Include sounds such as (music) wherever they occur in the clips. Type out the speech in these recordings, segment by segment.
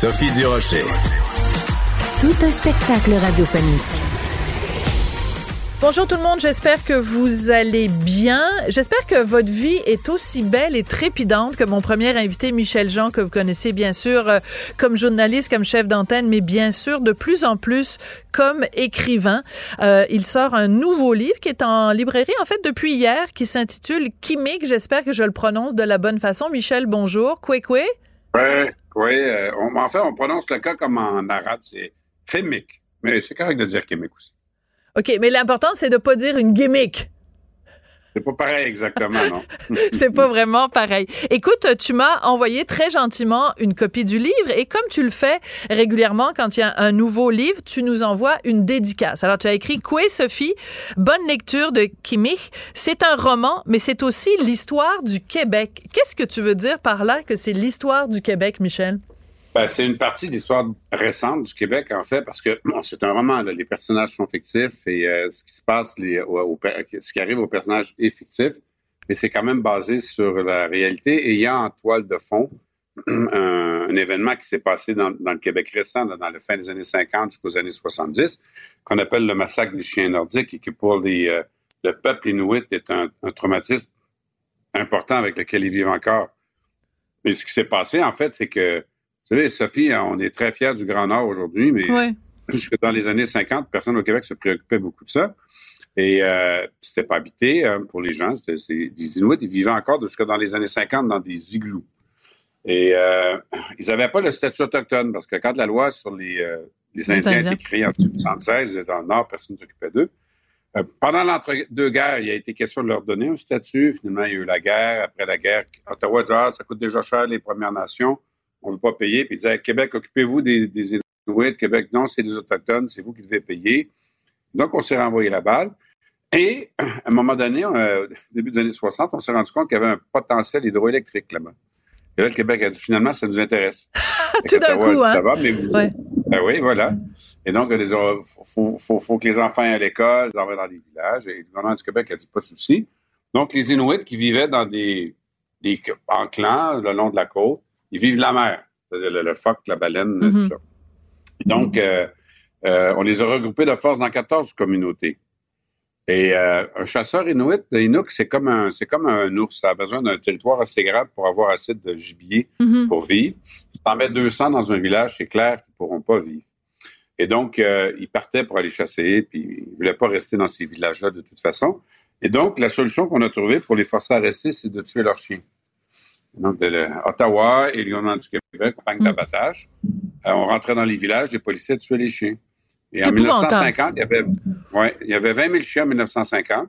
Sophie Durocher. Tout un spectacle radiophonique. Bonjour tout le monde, j'espère que vous allez bien. J'espère que votre vie est aussi belle et trépidante que mon premier invité Michel Jean, que vous connaissez bien sûr euh, comme journaliste, comme chef d'antenne, mais bien sûr de plus en plus comme écrivain. Euh, il sort un nouveau livre qui est en librairie en fait depuis hier, qui s'intitule Kimik. J'espère que je le prononce de la bonne façon. Michel, bonjour. Kwe Oui, oui. Euh, en fait, on prononce le cas comme en arabe, c'est Kimik. Mais c'est correct de dire Kimik aussi. OK, mais l'important, c'est de pas dire une gimmick. C'est pas pareil exactement, non? (laughs) c'est pas vraiment pareil. Écoute, tu m'as envoyé très gentiment une copie du livre et comme tu le fais régulièrement quand il y a un nouveau livre, tu nous envoies une dédicace. Alors, tu as écrit Quoi, Sophie? Bonne lecture de Kimmich. C'est un roman, mais c'est aussi l'histoire du Québec. Qu'est-ce que tu veux dire par là que c'est l'histoire du Québec, Michel? Ben, c'est une partie de l'histoire récente du Québec, en fait, parce que bon, c'est un roman, là, les personnages sont fictifs et euh, ce qui se passe, ce qui arrive aux personnages est fictif, mais c'est quand même basé sur la réalité et il y a en toile de fond (clears throat) un, événement qui s'est passé dans, dans, le Québec récent, dans la fin des années 50 jusqu'aux années 70, qu'on appelle le massacre des chiens nordiques et qui, pour les, euh, le peuple inuit, est un, un traumatisme important avec lequel ils vivent encore. Mais ce qui s'est passé, en fait, c'est que vous savez, Sophie, on est très fiers du Grand Nord aujourd'hui, mais jusque dans les années 50, personne au Québec se préoccupait beaucoup de ça. Et euh, c'était pas habité hein, pour les gens. C'était, des Inuits, ils vivaient encore jusque dans les années 50 dans des igloos. Et euh, ils n'avaient pas le statut autochtone parce que quand la loi sur les, euh, les, Indiens, a été créée en 1976, dans le Nord, personne ne s'occupait d'eux. Euh, pendant l'entre-deux guerres, il a été question de leur donner un statut. Finalement, il y a eu la guerre. Après la guerre, Ottawa dit ah, ça coûte déjà cher les Premières Nations on ne veut pas payer. Puis ils disaient, Québec, occupez-vous des, des Inuits. Québec, non, c'est des Autochtones, c'est vous qui devez payer. Donc, on s'est renvoyé la balle. Et (clears throat) à un moment donné, au début des années 60, on s'est rendu compte qu'il y avait un potentiel hydroélectrique là-bas. Et là, le Québec a dit, finalement, ça nous intéresse. (laughs) Tout d'un coup, hein? Ça va, mais vous... Ben oui, voilà. Et donc, il faut, faut, faut, que les enfants aient à l'école, ils envoient dans les villages. Et le gouvernement du Québec a dit, pas de souci. Donc, les Inuits qui vivaient dans des, des en clans le long de la côte, ils vivent la mer, c'est-à-dire le, phoque, la baleine, tout mhm. ça. donc, euh, euh, on les a regroupés de force dans 14 communautés. Et euh, un chasseur inuit, Inuk, c'est comme un, c'est comme un ours. Ça a besoin d'un territoire assez grand pour avoir assez de gibier mhm. pour vivre. Si tu en mets 200 dans un village, c'est clair qu'ils ne pourront pas vivre. Et donc, ils partaient pour aller chasser, puis ils ne voulaient pas rester dans ces villages-là de toute façon. Et donc, la solution qu'on a trouvée pour les forcer à rester, c'est de tuer leurs chiens donc de Ottawa et le gouvernement du Québec, campagne d'abattage. Euh, on rentrait dans les villages, les policiers tuaient les chiens. Et en 1950, il y, avait, ouais, il y avait 20 000 chiens en 1950.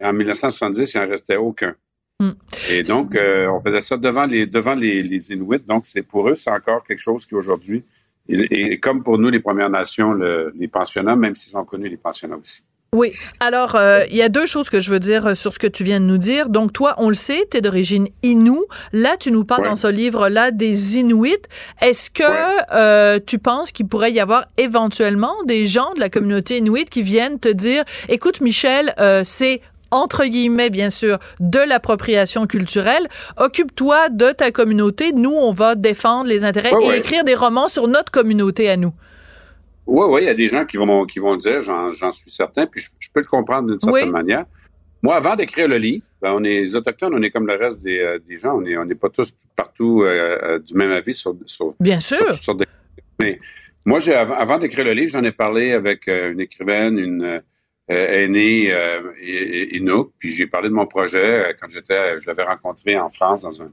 Et en 1970, il n'en restait aucun. Hmm. Et donc, euh, on faisait ça devant les devant les, les Inuits. Donc, c'est pour eux, c'est encore quelque chose qui aujourd'hui, et, comme pour nous, les Premières Nations, les pensionnats, même s'ils ont connu les pensionnats aussi. Oui. Alors, euh, il y a deux choses que je veux dire euh, sur ce que tu viens de nous dire. Donc, toi, on le sait, tu es d'origine Inou. Là, tu nous parles dans ce livre-là des Inuits. Est-ce que euh, tu penses qu'il pourrait y avoir éventuellement des gens de la communauté Inuit qui viennent te dire, écoute, Michel, c'est entre guillemets, bien sûr, de l'appropriation culturelle. Occupe-toi de ta communauté. Nous, on va défendre les intérêts et écrire des romans sur notre communauté à nous. Oui, oui, il y a des gens qui vont, qui vont le dire, j'en suis certain, puis je, peux le comprendre d'une certaine manière. Moi, avant d'écrire le livre, ben, on est les autochtones, on est comme le reste des, euh, des gens, on n'est on est pas tous partout euh, euh, du même avis sur, sur bien sûr. mais moi, j'ai avant d'écrire le livre, j'en ai parlé avec une écrivaine, une aînée Inuk, puis j'ai parlé de mon projet quand j'étais, je l'avais rencontré en France dans un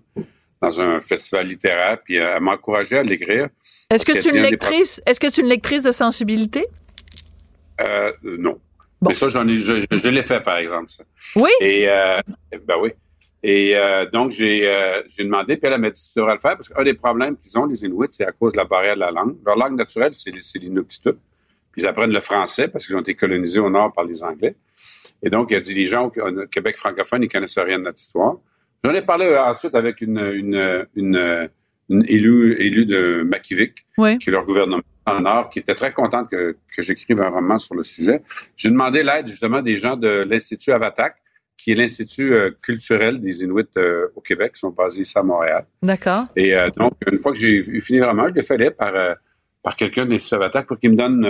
dans un festival littéraire, puis elle m'a encouragé à l'écrire. Est-ce que, tu es une lectrice, est-ce que tu es une lectrice de sensibilité? Euh, non. Mais ça, j'en ai, je, je, l'ai fait, par exemple. Ça. Oui? Et, euh, ben oui. Et euh, donc, j'ai euh, demandé, puis elle m'a dit, tu devrais le faire, parce qu'un des problèmes qu'ils ont, les Inuits, c'est à cause de la barrière de la langue. Leur langue naturelle, c'est l'Inuktitut. Puis ils apprennent le français parce qu'ils ont été colonisés au nord par les Anglais. Et donc, il a dit, les gens au Québec francophone, ils connaissent rien de notre histoire. J'en ai parlé euh, ensuite avec une, une, une, une élue, élue de Makivik, qui est leur gouvernement en Nord, qui était très contente que, que j'écrive un roman sur le sujet. J'ai demandé l'aide justement des gens de l'Institut Avatak, qui est l'Institut euh, culturel des Inuits euh, au Québec, qui sont basés ici à Montréal. D'accord. Et euh, donc, une fois que j'ai fini le roman, je l'ai fait lire par, par quelqu'un de l'Institut Avatak pour qu'il me donne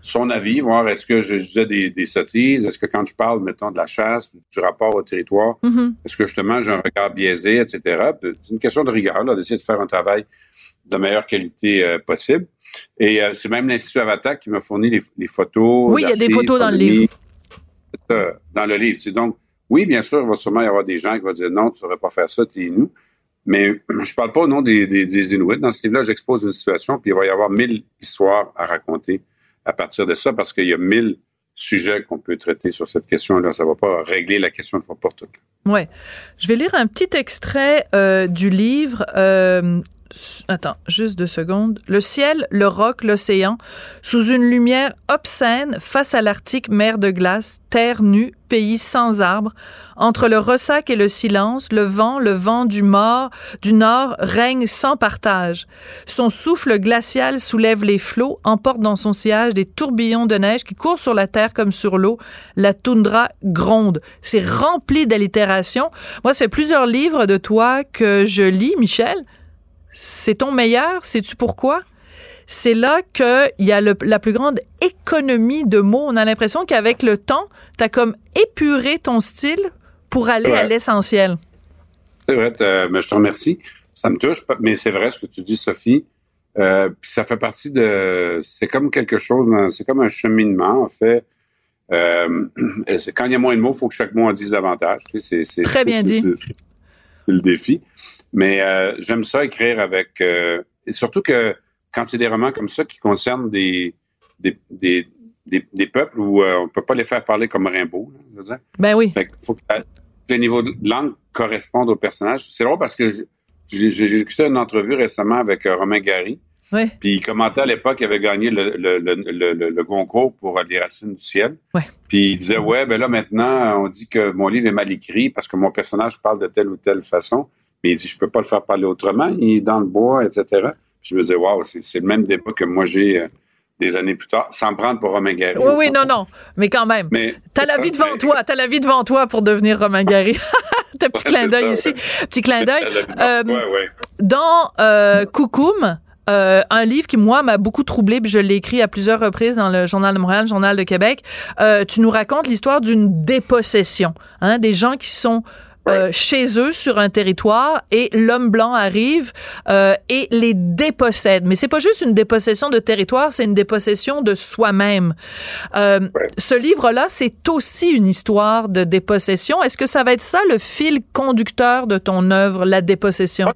son avis, voir est-ce que je disais des, des sottises, est-ce que quand je parle, mettons, de la chasse, du rapport au territoire, mm-hmm. est-ce que justement j'ai un regard biaisé, etc. C'est une question de rigueur, d'essayer de faire un travail de meilleure qualité possible. Et c'est même l'Institut Avatak qui m'a fourni les, les photos. Oui, il y a des photos dans le livre dans le livre. C'est donc, oui, bien sûr, il va sûrement y avoir des gens qui vont dire non, tu ne devrais pas faire ça, tu es nous. Mais (clears throat) je ne parle pas au nom des, des, Inuits. Dans ce livre-là, j'expose une situation, puis il va y avoir mille histoires à raconter à partir de ça, parce qu'il y a mille sujets qu'on peut traiter sur cette question-là. Ça ne va pas régler la question une fois pour toutes. Oui. Je vais lire un petit extrait euh, du livre. Euh, Attends, juste deux secondes. Le ciel, le roc, l'océan, sous une lumière obscène, face à l'Arctique, mer de glace, terre nue, pays sans arbres, entre le ressac et le silence, le vent, le vent du mort, du nord règne sans partage. Son souffle glacial soulève les flots, emporte dans son sillage des tourbillons de neige qui courent sur la terre comme sur l'eau. La toundra gronde. C'est rempli d'allitération. Moi, ça fait plusieurs livres de toi que je lis, Michel c'est ton meilleur? Sais-tu pourquoi? C'est là qu'il y a la plus grande économie de mots. On a l'impression qu'avec le temps, tu as comme épuré ton style pour aller à l'essentiel. C'est vrai, mais je te remercie. Ça me touche, mais c'est vrai ce que tu dis, Sophie. Euh, puis ça fait partie de. C'est comme quelque chose, c'est comme un cheminement, en fait. Euh, (clears throat) quand il y a moins de mots, il faut que chaque mot en dise davantage. c'est, Très bien dit. Le défi. Mais euh, j'aime ça écrire avec... Euh, et surtout que quand c'est des romans comme ça qui concernent des, des, des, des, peuples où euh, on ne peut pas les faire parler comme Rimbaud, dire. Ben oui. Fait faut que les niveaux de langue correspondent au personnage. C'est drôle parce que j'ai écouté une entrevue récemment avec Romain Gary. Ouais. Puis il commentait à l'époque qu'il avait gagné le, le, le, le, Goncourt pour Les Racines du ciel. Ouais. Puis il disait Ouais, ben là maintenant, on dit que mon livre est mal écrit parce que mon personnage parle de telle ou telle façon. Mais il dit, je peux pas le faire parler autrement. Il est dans le bois, etc. Puis je me disais, waouh, c'est le même débat que moi j'ai euh, des années plus tard, sans prendre pour Romain Gary. Oui, oui, non, non. Mais quand même. Mais, t'as la vie devant toi. T'as la vie devant toi pour devenir Romain Gary. (laughs) T'as un petit clin d'œil ici. Petit clin d'œil. (laughs) Euh, ouais, ouais. Dans euh, Coucoum, euh, un livre qui, moi, m'a beaucoup troublé, puis je l'ai écrit à plusieurs reprises dans le Journal de Montréal, le Journal de Québec. Euh, tu nous racontes l'histoire d'une dépossession, hein, des gens qui sont euh, chez eux sur un territoire et l'homme blanc arrive euh, et les dépossède. Mais c'est pas juste une dépossession de territoire, c'est une dépossession de soi-même. Euh, ce livre-là, c'est aussi une histoire de dépossession. Est-ce que ça va être ça le fil conducteur de ton œuvre, la dépossession?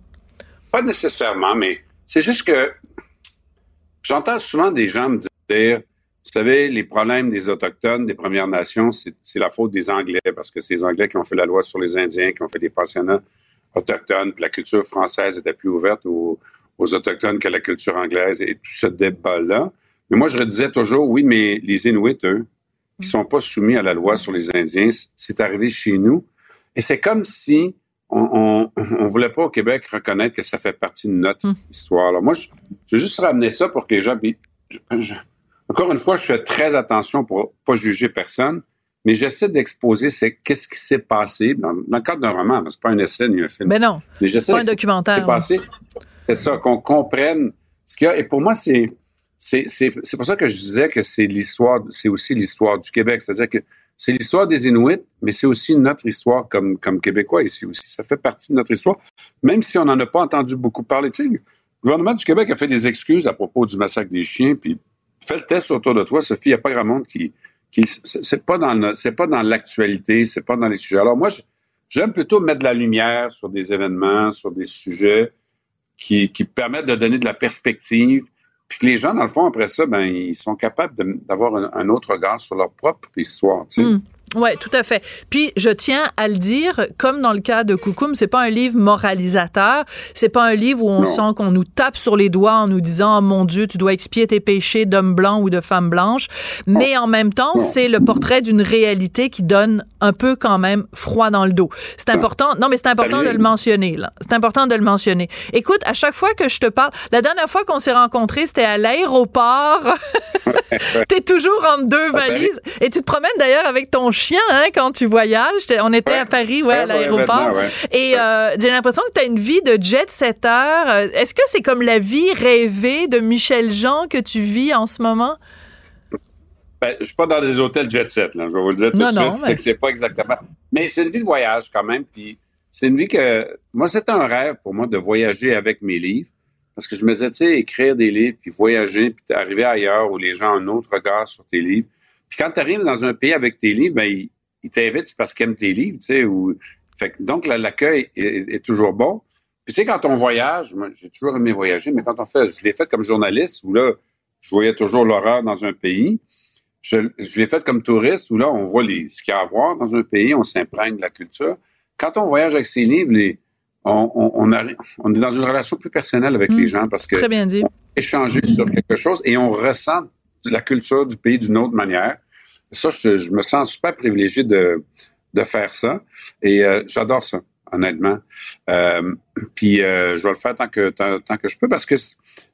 Pas, nécessairement, mais c'est juste que j'entends souvent des gens me dire vous savez, les problèmes des Autochtones, des Premières Nations, c'est la faute des Anglais, parce que c'est les Anglais qui ont fait la loi sur les Indiens, qui ont fait des pensionnats autochtones, puis la culture française était plus ouverte aux, Autochtones que la culture anglaise, et tout ce débat-là. Mais moi, je redisais toujours, oui, mais les Inuits, eux, qui sont pas soumis à la loi sur les Indiens, c'est arrivé chez nous. Et c'est comme si on, (laughs) on, voulait pas au Québec reconnaître que ça fait partie de notre hum. histoire. Alors moi, je, je, veux juste ramener ça pour que les gens... Encore une fois, je fais très attention pour pas juger personne, mais j'essaie d'exposer c'est qu'est-ce qui s'est passé dans, le cadre d'un roman. C'est pas un essai ni un film. Mais non. Mais j'essaie pas un documentaire. C'est ça, qu'on comprenne ce qu'il y a. Et pour moi, c'est c'est pour ça que je disais que c'est l'histoire, c'est aussi l'histoire du Québec. C'est-à-dire que c'est l'histoire des Inuits, mais c'est aussi notre histoire comme, comme Québécois ici aussi. Ça fait partie de notre histoire, même si on n'en a pas entendu beaucoup parler. Tu sais, le gouvernement du Québec a fait des excuses à propos du massacre des chiens, puis fais le test autour de toi, Sophie. Il n'y a pas grand monde qui. qui c'est pas dans c'est pas dans l'actualité, c'est pas dans les sujets. Alors moi, j'aime plutôt mettre de la lumière sur des événements, sur des sujets qui, qui permettent de donner de la perspective. Puis que les gens, dans le fond, après ça, ben, ils sont capables d'avoir un, autre regard sur leur propre histoire. Tu sais. Hmm. Oui, tout à fait. Puis je tiens à le dire, comme dans le cas de Coucoum, c'est pas un livre moralisateur, c'est pas un livre où on sent qu'on nous tape sur les doigts en nous disant oh, mon Dieu, tu dois expier tes péchés d'homme blanc ou de femme blanche, mais en même temps, c'est le portrait d'une réalité qui donne un peu quand même froid dans le dos. C'est important. Non, mais c'est important de le mentionner là. C'est important de le mentionner. Écoute, à chaque fois que je te parle, la dernière fois qu'on s'est rencontrés, c'était à l'aéroport. (laughs) (laughs) T'es toujours entre deux valises et tu te promènes d'ailleurs avec ton chien hein, quand tu voyages. On était à Paris, ouais, à l'aéroport. Et euh, j'ai l'impression que tu as une vie de jet-setter. Euh, est-ce que c'est comme la vie rêvée de Michel Jean que tu vis en ce moment? Ben, je suis pas dans des hôtels jet-set, je vais vous le dire tout de suite. Mais... C'est pas exactement. Mais c'est une vie de voyage quand même. Puis c'est une vie que. Moi, c'est un rêve pour moi de voyager avec mes livres. Parce que je me disais, tu sais, écrire des livres, puis voyager, puis arriver ailleurs où les gens ont un autre regard sur tes livres. Puis quand tu arrives dans un pays avec tes livres, ben, ils, t'invitent parce qu'ils aiment tes livres, tu sais. Ou... Fait donc, l'accueil est, toujours bon. Puis tu sais, quand on voyage, moi, j'ai toujours aimé voyager, mais quand on fait, je l'ai fait comme journaliste, où là, je voyais toujours l'horreur dans un pays. Je, l'ai fait comme touriste, où là, on voit les, ce qu'il y a à voir dans un pays, on s'imprègne de la culture. Quand on voyage avec ses livres, les, on, on, on, est dans une relation plus personnelle avec les mm. gens parce que Très bien dit. on échanger sur quelque chose et on ressent la culture du pays d'une autre manière. Ça, je, me sens super privilégié de, de faire ça et euh, j'adore ça, honnêtement. Euh, (clears throat) puis euh, je vais le faire tant que tant, que je peux parce que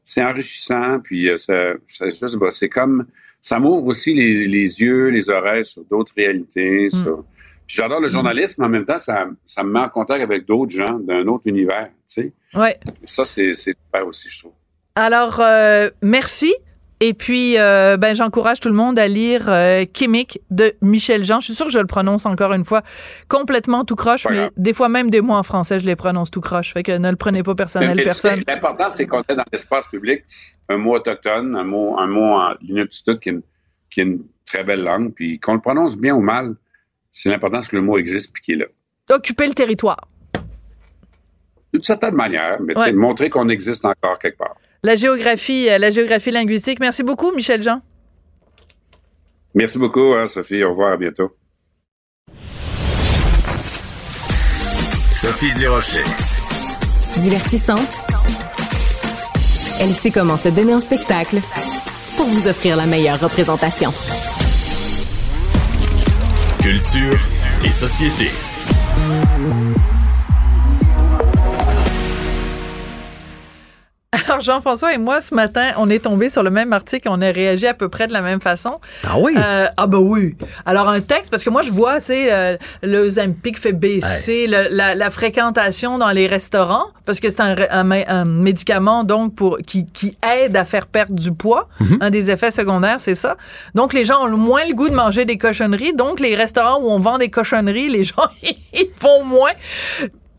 c'est enrichissant. Puis c'est comme ça m'ouvre aussi les, les, yeux, les oreilles sur d'autres réalités, mm. sur J'adore le mm. journalisme, mais en même temps, ça, ça me met en contact avec d'autres gens d'un autre univers. Tu sais. Ouais. Ça, c'est super aussi, je trouve. Alors, euh, merci. Et puis, euh, ben, j'encourage tout le monde à lire euh, de Michel Jean. Je suis sûre que je le prononce encore une fois complètement tout croche, mais des fois même des mots en français, je les prononce tout croche. Fait que ne le prenez pas personnel, personne. L'important, c'est qu'on ait dans l'espace public un mot autochtone, un mot, un mot en qui, qui est une très belle langue, puis qu'on le prononce bien ou mal c'est l'important que le mot existe et qu'il est là. Occuper le territoire. D'une certaine manière, mais c'est montrer qu'on existe encore quelque part. La géographie, euh, la géographie linguistique. Merci beaucoup, Michel Jean. Merci beaucoup, hein, Sophie. Au revoir, à bientôt. Sophie Durocher. Divertissante. Elle sait comment se donner en spectacle pour vous offrir la meilleure représentation. Culture et société. Alors, (laughs) Jean-François et moi, ce matin, on est tombé sur le même article et on a réagi à peu près de la même façon. Ah oui? Euh, ah ben oui. Alors, un texte, parce que moi, je vois, tu sais, euh, le Zempic fait baisser la, fréquentation dans les restaurants, parce que c'est un, médicament, donc, pour qui, aide à faire perdre du poids. Mhm. Un des effets secondaires, c'est ça. Donc, les gens ont moins le goût de manger des cochonneries. Donc, les restaurants où on vend des cochonneries, les gens, (laughs) ils font moins.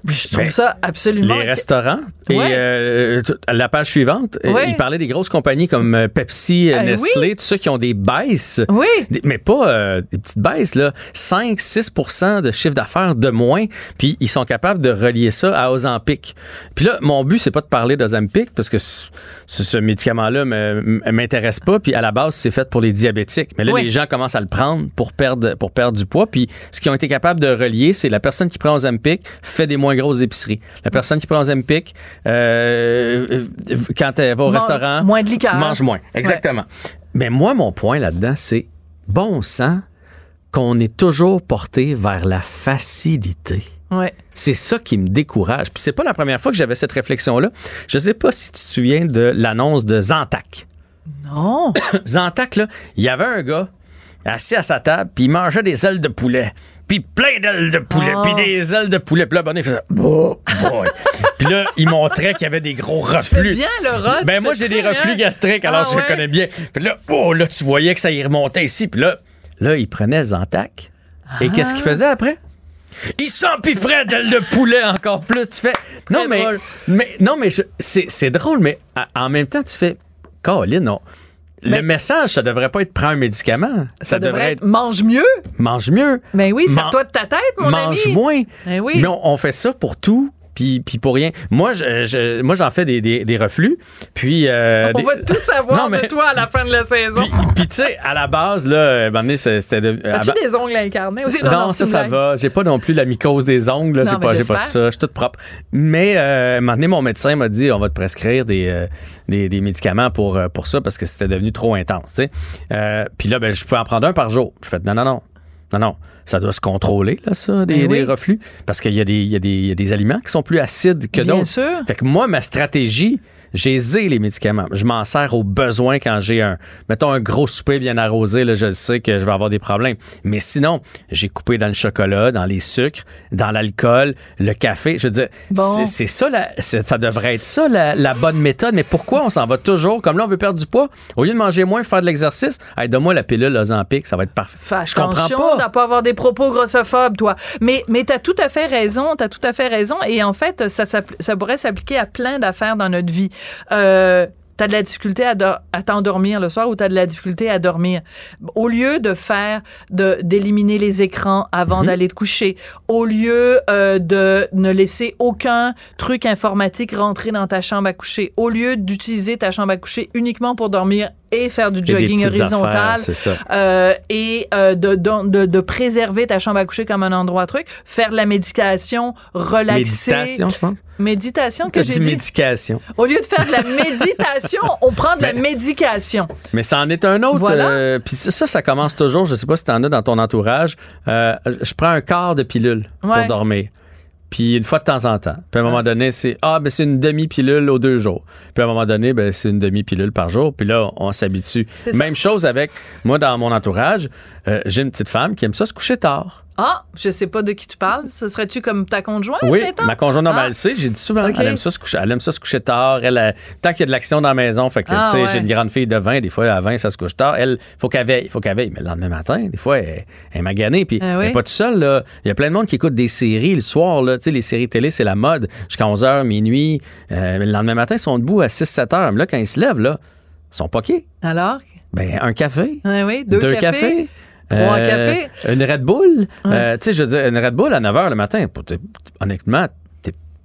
Je trouve ben, ça absolument. Les restaurants. Et euh, la page suivante, euh, il parlait des grosses compagnies comme euh, Pepsi, Nestlé, tous ceux qui ont des baisses. Oui. mais pas des petites baisses, là. 5-6% de chiffre d'affaires de moins. Puis ils sont capables de relier ça à Ozempic. Puis là, mon but, c'est pas de parler d'Ozempic parce que ce, médicament-là m'intéresse pas. Puis à la base, c'est fait pour les diabétiques. Mais là, les gens commencent à le prendre pour perdre, pour perdre du poids. Puis ce qu'ils ont été capables de relier, c'est la personne qui prend Ozempic fait des moins grosses épiceries. La personne qui prend Zempic, euh, quand elle va au restaurant, moins de liqueur. mange moins. Exactement. Mais moi, mon point là-dedans, c'est bon sang qu'on est toujours porté vers la facilité. Ouais. C'est ça qui me décourage. Puis c'est pas la première fois que j'avais cette réflexion-là. Je sais pas si tu te souviens de l'annonce de Zantac. Non. (coughs) Zantac, là, il y avait un gars assis à sa table, puis il mangeait des ailes de poulet puis plein d'ailes de poulet, puis ah. des ailes de poulet. Puis là, il faisait oh boy. (laughs) puis là, il montrait qu'il y avait des gros reflux. Tu bien le rot, Ben moi, j'ai des reflux gastriques, alors ah je le connais bien. Puis là, oh, là, tu voyais que ça y remontait ici. Puis là, là, il prenait Zantac. Et ah. qu'est-ce qu'il faisait après? Il s'empiffrait d'ailes de poulet encore plus. Tu fais. Non, mais, mais, non, mais c'est drôle, mais en même temps, tu fais. Caroline, non le message, ça devrait pas être prends un médicament. Ça, devrait, être mange mieux. Mange mieux. Mais ben oui, c'est toi de ta tête, mon mange ami. Mange moins. Ben oui. Mais on, fait ça pour tout. Puis, puis pour rien. Moi, je, je- moi j'en fais des, des, des reflux. Puis. euh, On des- va tout (laughs) savoir Non, mais- de toi à la fin de la saison. Puis, puis tu sais, à la base, là, c'est- c'était. de- As-tu des ongles incarnés aussi? non, ça, une ça blague. va. J'ai pas non plus la mycose des ongles. Non, J'ai pas, pas ça. Je suis toute propre. Mais euh, à un moment donné, mon médecin m'a dit on va te prescrire des, euh, des, des médicaments pour, euh, pour ça parce que c'était devenu trop intense. Euh, Puis là, ben, je peux en prendre un par jour. Je fais non, non, non. Non, non. Ça doit se contrôler, là, ça, des, Ben oui. des reflux. Parce qu'il y, a des- y, y a aliments qui sont plus acides que Bien d'autres. sûr. Fait que moi, ma stratégie, j'ai les médicaments. Je m'en sers au besoin quand j'ai un, mettons, un gros souper bien arrosé, là, je sais que je vais avoir des problèmes. Mais sinon, j'ai coupé dans le chocolat, dans les sucres, dans l'alcool, le café. Je veux dire, Bon. c'est, ça, la- ça devrait être ça, la, la bonne méthode. Mais pourquoi on s'en va toujours, comme là, on veut perdre du poids, au lieu de manger moins, faire de l'exercice, hey, donne-moi la pilule Ozempic, ça va être parfait. Fais je comprends pas. de pas avoir des propos grossophobes, toi. Mais, mais tu as tout à fait raison, tu as tout à fait raison. Et en fait, ça, ça pourrait s'appliquer à plein d'affaires dans notre vie. Euh, tu as de la difficulté à, do- à t'endormir le soir ou tu as de la difficulté à dormir? Au lieu de faire, de, d'éliminer les écrans avant d'aller te coucher, au lieu euh, de ne laisser aucun truc informatique rentrer dans ta chambre à coucher, au lieu d'utiliser ta chambre à coucher uniquement pour dormir et faire du jogging horizontal, affaires, c'est ça. euh, et euh, de, de, de, de préserver ta chambre à coucher comme un endroit truc, faire de la médication, relaxer. Méditation, je pense. Méditation que j'ai dit dit? médication. Au lieu de faire de la (laughs) méditation, on prend de la médication. Mais ça en est un autre. Voilà. euh, Puis ça, ça, commence toujours. Je sais pas si t'en as dans ton entourage. euh, je prends un quart de pilule Ouais. pour dormir. Puis une fois de temps en temps. Puis à un moment donné, c'est ah ben c'est une demi-pilule aux deux jours. Puis à un moment donné, ben c'est une demi-pilule par jour. Puis là, on s'habitue. Ça. Même chose avec moi dans mon entourage. euh, J'ai une petite femme qui aime ça se coucher tard. Ah, je sais pas de qui tu parles. Ce serait-tu comme ta conjointe, Oui, mettons? ma conjointe Ah. normale le sait, j'ai dit souvent, Ok. elle aime ça se coucher, elle aime ça se coucher tard, elle euh, tant qu'il y a de l'action dans la maison, fait que Ah, tu sais, ouais. j'ai une grande fille de 20, des fois à 20 ça se couche tard, elle faut qu'elle veille, faut qu'elle veille, mais le lendemain matin, des fois elle, elle est maganée puis Ah elle est pas toute seule là, il y a plein de monde qui écoute des séries le soir là, tu sais les séries télé, c'est la mode, jusqu'à 11h, minuit, euh, mais le lendemain matin, ils sont debout à 6 7 heures, mais là quand ils se lèvent là, ils sont poqués. Alors? Ben un café, Oui, deux, cafés. cafés. Trois Euh, cafés. Une Red Bull. Euh, tu sais, je veux dire, une Red Bull à 9 h le matin, honnêtement,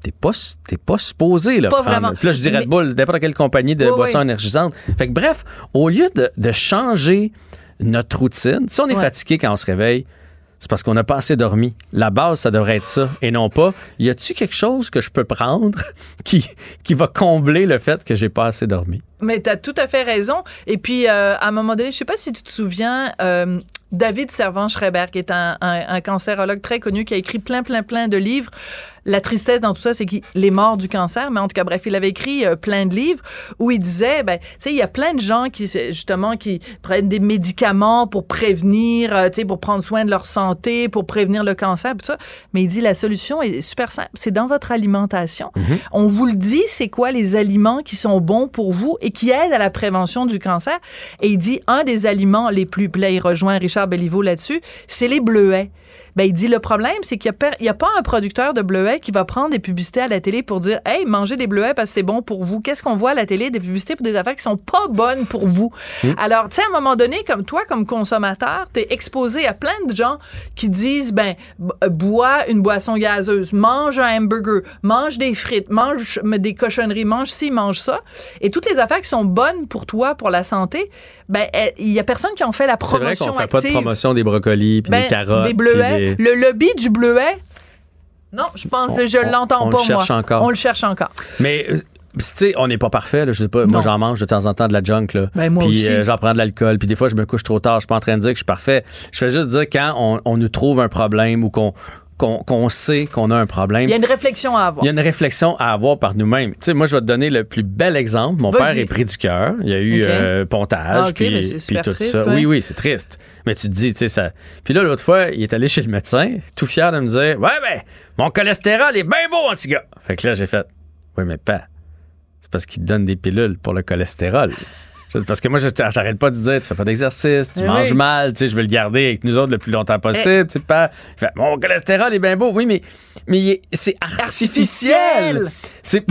t'es pas, t'es pas supposé. Là, Pas prendre. vraiment. Puis là, je dis Red Bull, n'importe quelle compagnie de Oui, boissons oui. énergisantes. Fait que bref, au lieu de, de changer notre routine, si on est Ouais. fatigué quand on se réveille, c'est parce qu'on n'a pas assez dormi. La base, ça devrait être ça. Et non pas, y a-tu quelque chose que je peux prendre (laughs) qui, qui va combler le fait que j'ai pas assez dormi? Mais tu as tout à fait raison. Et puis, euh, à un moment donné, je sais pas si tu te souviens, euh, David Servan-Schreiber, qui est un, un, un cancérologue très connu, qui a écrit plein, plein, plein de livres. La tristesse dans tout ça, c'est qu'il est mort du cancer, mais en tout cas, bref, il avait écrit euh, plein de livres où il disait, ben, tu sais, il y a plein de gens qui, justement, qui prennent des médicaments pour prévenir, euh, tu sais, pour prendre soin de leur santé, pour prévenir le cancer, tout ça. Mais il dit, la solution est super simple. C'est dans votre alimentation. On vous le dit, c'est quoi les aliments qui sont bons pour vous et qui aident à la prévention du cancer? Et il dit, un des aliments les plus, là, il rejoint Richard Belliveau là-dessus, c'est les bleuets. Ben, il dit le problème, c'est qu'il n'y a, pas un producteur de bleuets qui va prendre des publicités à la télé pour dire Hey, mangez des bleuets parce que c'est bon pour vous. Qu'est-ce qu'on voit à la télé? Des publicités pour des affaires qui sont pas bonnes pour vous. Alors, tu sais, à un moment donné, comme toi, comme consommateur, tu es exposé à plein de gens qui disent ben, b- bois une boisson gazeuse, mange un hamburger, mange des frites, mange des cochonneries, mange ci, mange ça. Et toutes les affaires qui sont bonnes pour toi, pour la santé, ben, il y a personne qui en fait la C'est vrai promotion qu'on fait pas de active. promotion des brocolis puis Ben, des carottes. Des bleuets. des- Le lobby du bleuet? Non, je pense, On- je l'entends on pas, le cherche moi. encore. On le cherche encore. Mais euh, tu sais, on n'est pas parfait. Là, je sais pas. Moi, j'en mange de temps en temps de la junk. Là. Ben, moi puis euh, j'en prends de l'alcool. Puis des fois, je me couche trop tard. Je suis pas en train de dire que je suis parfait. Je fais juste dire quand on, on nous trouve un problème ou qu'on qu'on sait qu'on a un problème. Il y a une réflexion à avoir. Il y a une réflexion à avoir par nous-mêmes. Tu sais, moi, je vais te donner le plus bel exemple. Mon père est pris du cœur. Il y a eu OK. euh, pontage, Ah, puis, tout triste, ça. ouais. Oui, oui, c'est triste. Mais tu te dis, tu sais, ça. Puis là, l'autre fois, il est allé chez le médecin, tout fier de me dire Ouais, ben, mon cholestérol est bien beau, mon petit gars. Fait que là, j'ai fait Oui, mais pas. C'est parce qu'il te donne des pilules pour le cholestérol. Parce que moi, je- j'arrête pas de dire, tu fais pas d'exercice, tu Eh manges mal, tu sais, je veux le garder avec nous autres le plus longtemps possible, tu sais, pas. Fait, mon cholestérol est bien beau, oui, mais, mais c'est artificiel. (laughs) Tu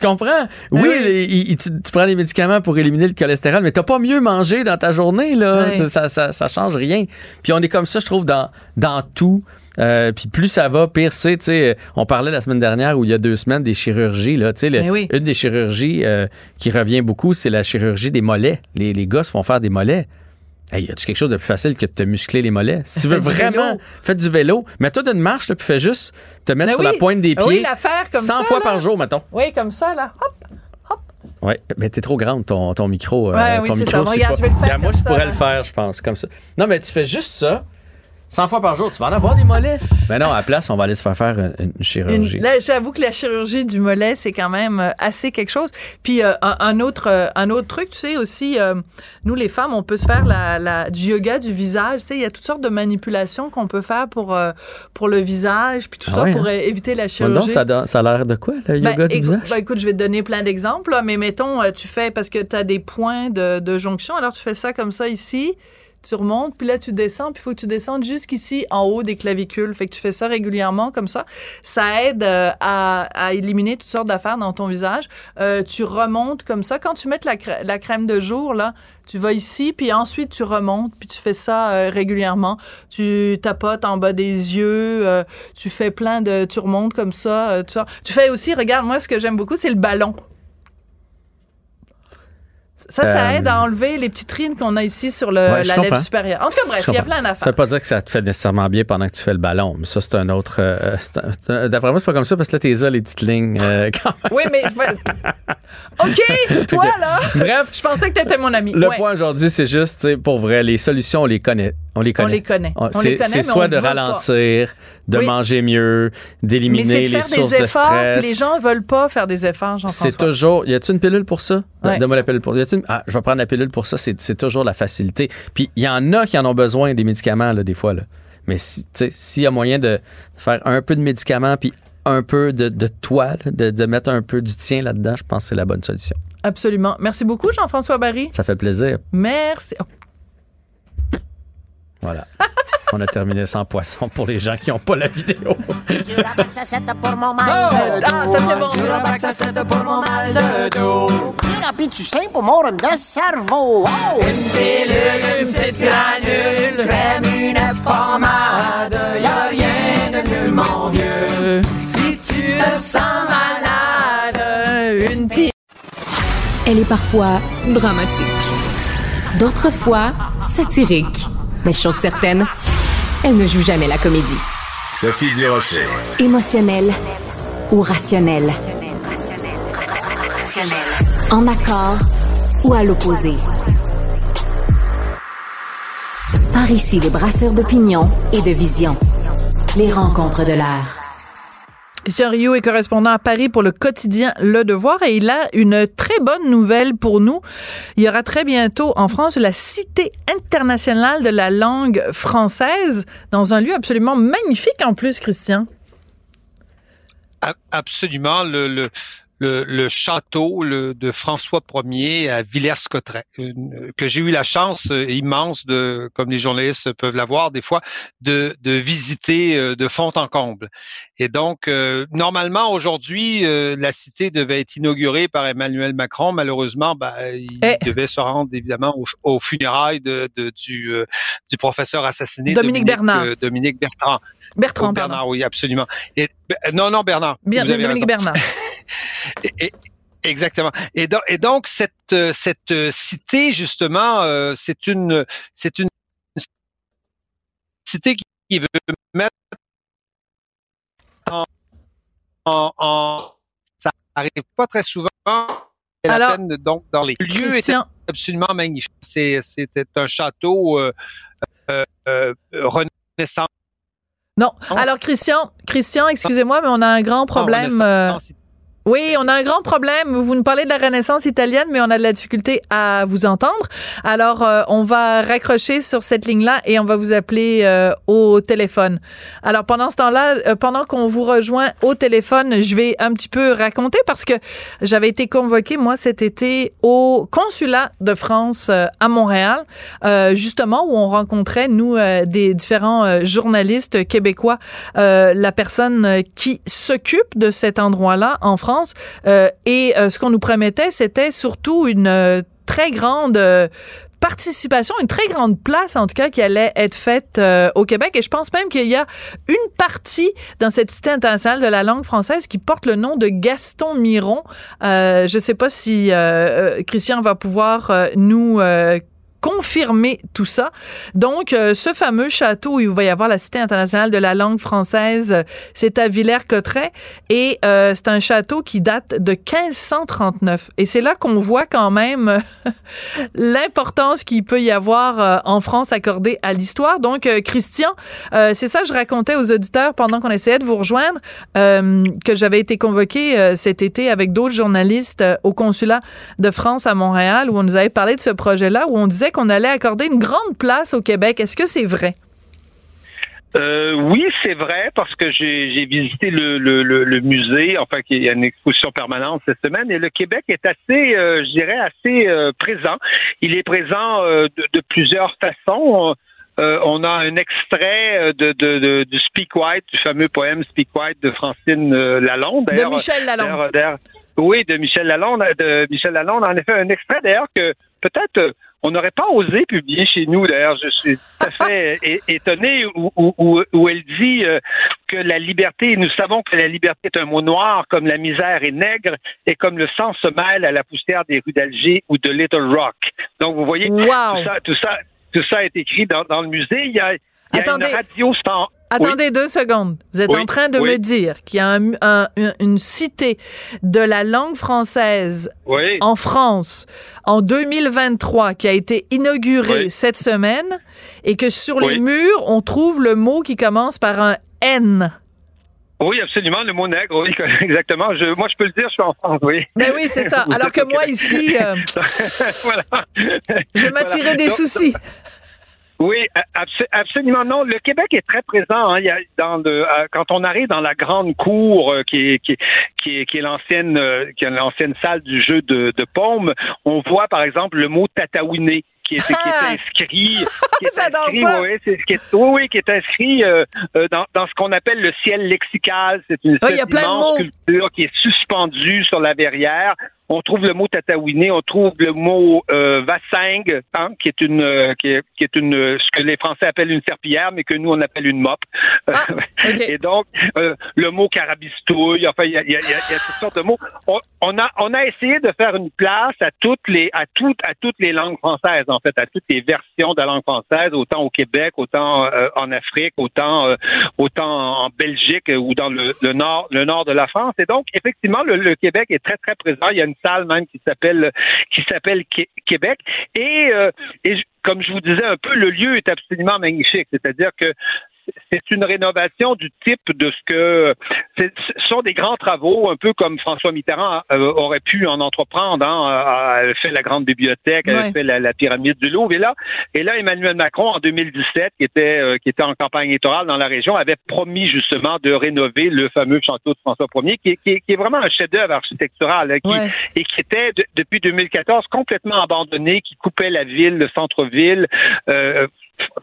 comprends? Oui, oui. les- il- il- tu, tu prends des médicaments pour éliminer le cholestérol, mais t'as pas mieux mangé dans ta journée, là. Ça, ça, ça change rien. Puis on est comme ça, je trouve, dans, dans tout. Euh, puis plus ça va, pire c'est. Tu sais, on parlait la semaine dernière ou il y a deux semaines des chirurgies. Là, tu sais, le- Ben oui. Une des chirurgies euh, qui revient beaucoup, c'est la chirurgie des mollets. Les, les gars se font faire des mollets. Hey, y a-tu quelque chose de plus facile que de te muscler les mollets? Si tu veux vraiment, fais du vélo, mets-toi d'une marche, là, puis fais juste te mettre Ben sur oui. la pointe des Ah pieds oui, la faire comme 100 ça, fois là. par jour, mettons. Oui, comme ça, là. Hop. Ouais, mais t'es trop grande ton, ton micro. euh, Ouais, oui, ton c'est micro, ça. Regarde, pas- je vais le faire Regarde, moi, je pourrais là. le faire, je pense, comme ça. Non, mais tu fais juste ça. 100 fois par jour, tu vas en avoir des mollets. Mais non, à la place, on va aller se faire faire une, une Une- chirurgie. là, j'avoue que la chirurgie du mollet, c'est quand même euh, assez quelque chose. Puis euh, un, un autre, euh, un autre truc, tu sais aussi, euh, nous les femmes, on peut se faire la, la- du yoga du visage. Tu sais, il y a toutes sortes de manipulations qu'on peut faire pour euh, pour le visage, puis tout Ah ça ouais, pour hein? éviter la chirurgie. donc, ça, donne- ça a l'air de quoi, le yoga Ben, du écoute, visage? ben, écoute, je vais te donner plein d'exemples, là, mais mettons, tu fais, parce que tu as des points de, de jonction, alors tu fais ça comme ça ici, tu remontes, puis là tu descends, puis il faut que tu descendes jusqu'ici en haut des clavicules. Fait que tu fais ça régulièrement comme ça. Ça aide euh, à, à éliminer toutes sortes d'affaires dans ton visage. Euh, tu remontes comme ça. Quand tu mets la, crè- la crème de jour, là, tu vas ici, puis ensuite tu remontes, puis tu fais ça euh, régulièrement. Tu tapotes en bas des yeux, tu fais plein de... Tu remontes comme ça. Tu fais aussi, regarde, moi, ce que j'aime beaucoup, c'est le ballon. Ça, ça Euh, aide à enlever les petites rines qu'on a ici sur le, Ouais, la comprends. lèvre supérieure. En tout cas, bref, il y a plein Ça d'affaires. veut pas dire que ça te fait nécessairement bien pendant que tu fais le ballon. Mais ça, c'est un autre. euh, D'après moi, c'est pas comme ça parce que là, t'es là, les petites lignes. euh, (laughs) quand même. Oui, mais... OK, (laughs) toi, là, Bref, je pensais que t'étais mon ami. le Ouais. point aujourd'hui, c'est juste, pour vrai, les solutions, on les connaît. On les On connaît. On- C'est les connaît, c'est soit de veut pas. ralentir, de Oui. manger mieux, Mais d'éliminer c'est de les faire sources des de efforts, stress. puis les gens veulent pas faire des efforts, C'est Jean-François. toujours. Y a-t-il une pilule pour ça? Ouais. Donne-moi la pilule pour ça. Y a-t-il une- Ah, je vais prendre la pilule pour ça. C'est c'est toujours la facilité. Puis il y en a qui en ont besoin des médicaments, là, des fois. Là. Mais si, tu sais, s'il y a moyen de faire un peu de médicaments, puis un peu de, de toi, là, de, de mettre un peu du tien là-dedans, je pense que c'est la bonne solution. Absolument. Merci beaucoup, Jean-François Barry. Ça fait plaisir. Merci. Oh, Voilà. (laughs) On a terminé sans poisson pour les gens qui n'ont pas la vidéo. Ça c'est pour mon mal Oh, de dos. ah, ça, c'est bon. Pour mon mal de dos. Tu sais, pour mon rhume de cerveau. Oh! Une pilule, une petite granule, crème, une pommade. Y'a rien de mieux, mon vieux. Si tu te sens malade, Une pile. Elle est parfois dramatique. D'autres fois, satirique. Mais chose certaine, elle ne joue jamais la comédie. Sophie Durocher. Émotionnelle ou rationnelle. En accord ou à l'opposé? Par ici, les brasseurs d'opinion et de vision. Les rencontres de l'air. Christian Rio est correspondant à Paris pour le quotidien Le Devoir et il a une très bonne nouvelle pour nous. Il y aura très bientôt en France la Cité internationale de la langue française dans un lieu absolument magnifique en plus, Christian. Absolument. Le, le, le château le, de François Ier à Villers-Cotterêts, que j'ai eu la chance euh, immense de, comme les journalistes peuvent l'avoir des fois, de, de visiter euh, de fond en comble. Et donc, euh, normalement, aujourd'hui, euh, la cité devait être inaugurée par Emmanuel Macron. Malheureusement, ben, il Eh. devait se rendre évidemment aux, aux funérailles de, de- du, euh, du professeur assassiné Dominique Bernard. euh, Dominique Bertrand. Bertrand, Oh, pardon. Bernard, oui, absolument. Et, ben, non, non, Bernard. Bien, vous avez Dominique raison. Bernard. (laughs) Et- et- exactement. Et, donc- et donc cette euh, cette euh, cité justement, euh, c'est une c'est une cité qui veut mettre en, en, en- ça arrive pas très souvent. La Alors, peine donc dans les lieux Christian, absolument magnifiques. C'est c'était un château euh, renaissant. non. Alors, Christian, Christian, excusez-moi, mais on a un grand problème. non, c'est- Oui, on a un grand problème. Vous nous parlez de la Renaissance italienne, mais on a de la difficulté à vous entendre. Alors, euh, on va raccrocher sur cette ligne-là et on va vous appeler euh, au téléphone. Alors, pendant ce temps-là, euh, pendant qu'on vous rejoint au téléphone, je vais un petit peu raconter parce que j'avais été convoquée, moi, cet été au consulat de France euh, à Montréal, euh, justement, où on rencontrait, nous, euh, des différents journalistes québécois, la personne qui s'occupe de cet endroit-là en France. Euh, et euh, ce qu'on nous promettait, c'était surtout une euh, très grande participation, une très grande place en tout cas qui allait être faite au Québec. Et je pense même qu'il y a une partie dans cette Cité internationale de la langue française qui porte le nom de Gaston Miron. Je ne sais pas si Christian va pouvoir nous confirmer tout ça. Donc, euh, ce fameux château où il va y avoir la Cité internationale de la langue française, c'est à Villers-Cotterêts et euh, c'est un château qui date de 1539. Et c'est là qu'on voit quand même (laughs) l'importance qu'il peut y avoir euh, en France accordée à l'histoire. Donc, Christian, c'est ça que je racontais aux auditeurs pendant qu'on essayait de vous rejoindre, que j'avais été convoqué cet été avec d'autres journalistes au consulat de France à Montréal où on nous avait parlé de ce projet-là, où on disait qu'on allait accorder une grande place au Québec. Est-ce que c'est vrai? Euh, oui, c'est vrai parce que j'ai visité le, le, musée, enfin il y a une exposition permanente cette semaine et le Québec est assez, euh, je dirais, assez euh, présent. Il est présent de, plusieurs façons. on a un extrait de, du Speak White, du fameux poème Speak White de Francine Lalonde. De Michel Lalonde. Oui, de Michel Lalonde. De Michel Lalonde. En effet, un extrait d'ailleurs que peut-être on n'aurait pas osé publier chez nous. D'ailleurs, je suis tout à fait étonné où, elle dit euh, que la liberté, nous savons que la liberté est un mot noir, comme la misère est nègre, et comme le sang se mêle à la poussière des rues d'Alger ou de Little Rock. Donc, vous voyez, tout, ça, tout, ça, tout ça est écrit dans, dans le musée. Il y a, il y a une radio Attendez deux secondes. Vous êtes en train de me dire qu'il y a une cité de la langue française en France en 2023 qui a été inaugurée cette semaine et que sur les murs, on trouve le mot qui commence par un N. Oui, absolument, le mot nègre, oui, (laughs) exactement. moi, je peux le dire, je suis en France, oui. Ben oui, c'est ça. (laughs) Alors que moi, ici, euh, (laughs) je m'attirais des soucis. Oui, absolument non. Le Québec est très présent. Hein. Il y a dans le, euh, quand on arrive dans la grande cour euh, qui est qui est, qui est, l'ancienne euh, qui est l'ancienne salle du jeu de, de Paume, on voit par exemple le mot tataouiné qui est, qui est inscrit, qui est (laughs) inscrit, oui, qui est, oui, qui est inscrit dans, dans ce qu'on appelle le ciel lexical. C'est une, oui, immense culture qui est suspendue sur la verrière on trouve le mot tataouiné, on trouve le mot euh, vassing, hein, qui est une euh, qui, est, qui est une ce que les Français appellent une serpillière, mais que nous on appelle une mop. Ah, (laughs) Et donc euh, le mot carabistouille, enfin il y a, y, a, y a, toutes sortes de mots. On, a on a essayé de faire une place à toutes les à toutes à toutes les langues françaises en fait, à toutes les versions de la langue française, autant au Québec, autant euh, en Afrique, autant autant en Belgique ou dans le, le, nord le nord de la France. Et donc effectivement le, le Québec est très très présent. Il y a une salle même qui s'appelle qui s'appelle Québec. Et, euh, et comme je vous disais un peu, le lieu est absolument magnifique. C'est-à-dire que c'est une rénovation du type de ce que ce sont des grands travaux, un peu comme François Mitterrand euh, aurait pu en entreprendre. Hein, elle fait la grande bibliothèque, elle a fait la, pyramide du Louvre, et là, et là, Emmanuel Macron en 2017, qui était euh, qui était en campagne électorale dans la région, avait promis justement de rénover le fameux château de François Ier, qui, qui, qui est vraiment un chef-d'œuvre architectural, hein, qui, et qui était depuis 2014 complètement abandonné, qui coupait la ville, le centre-ville. Euh,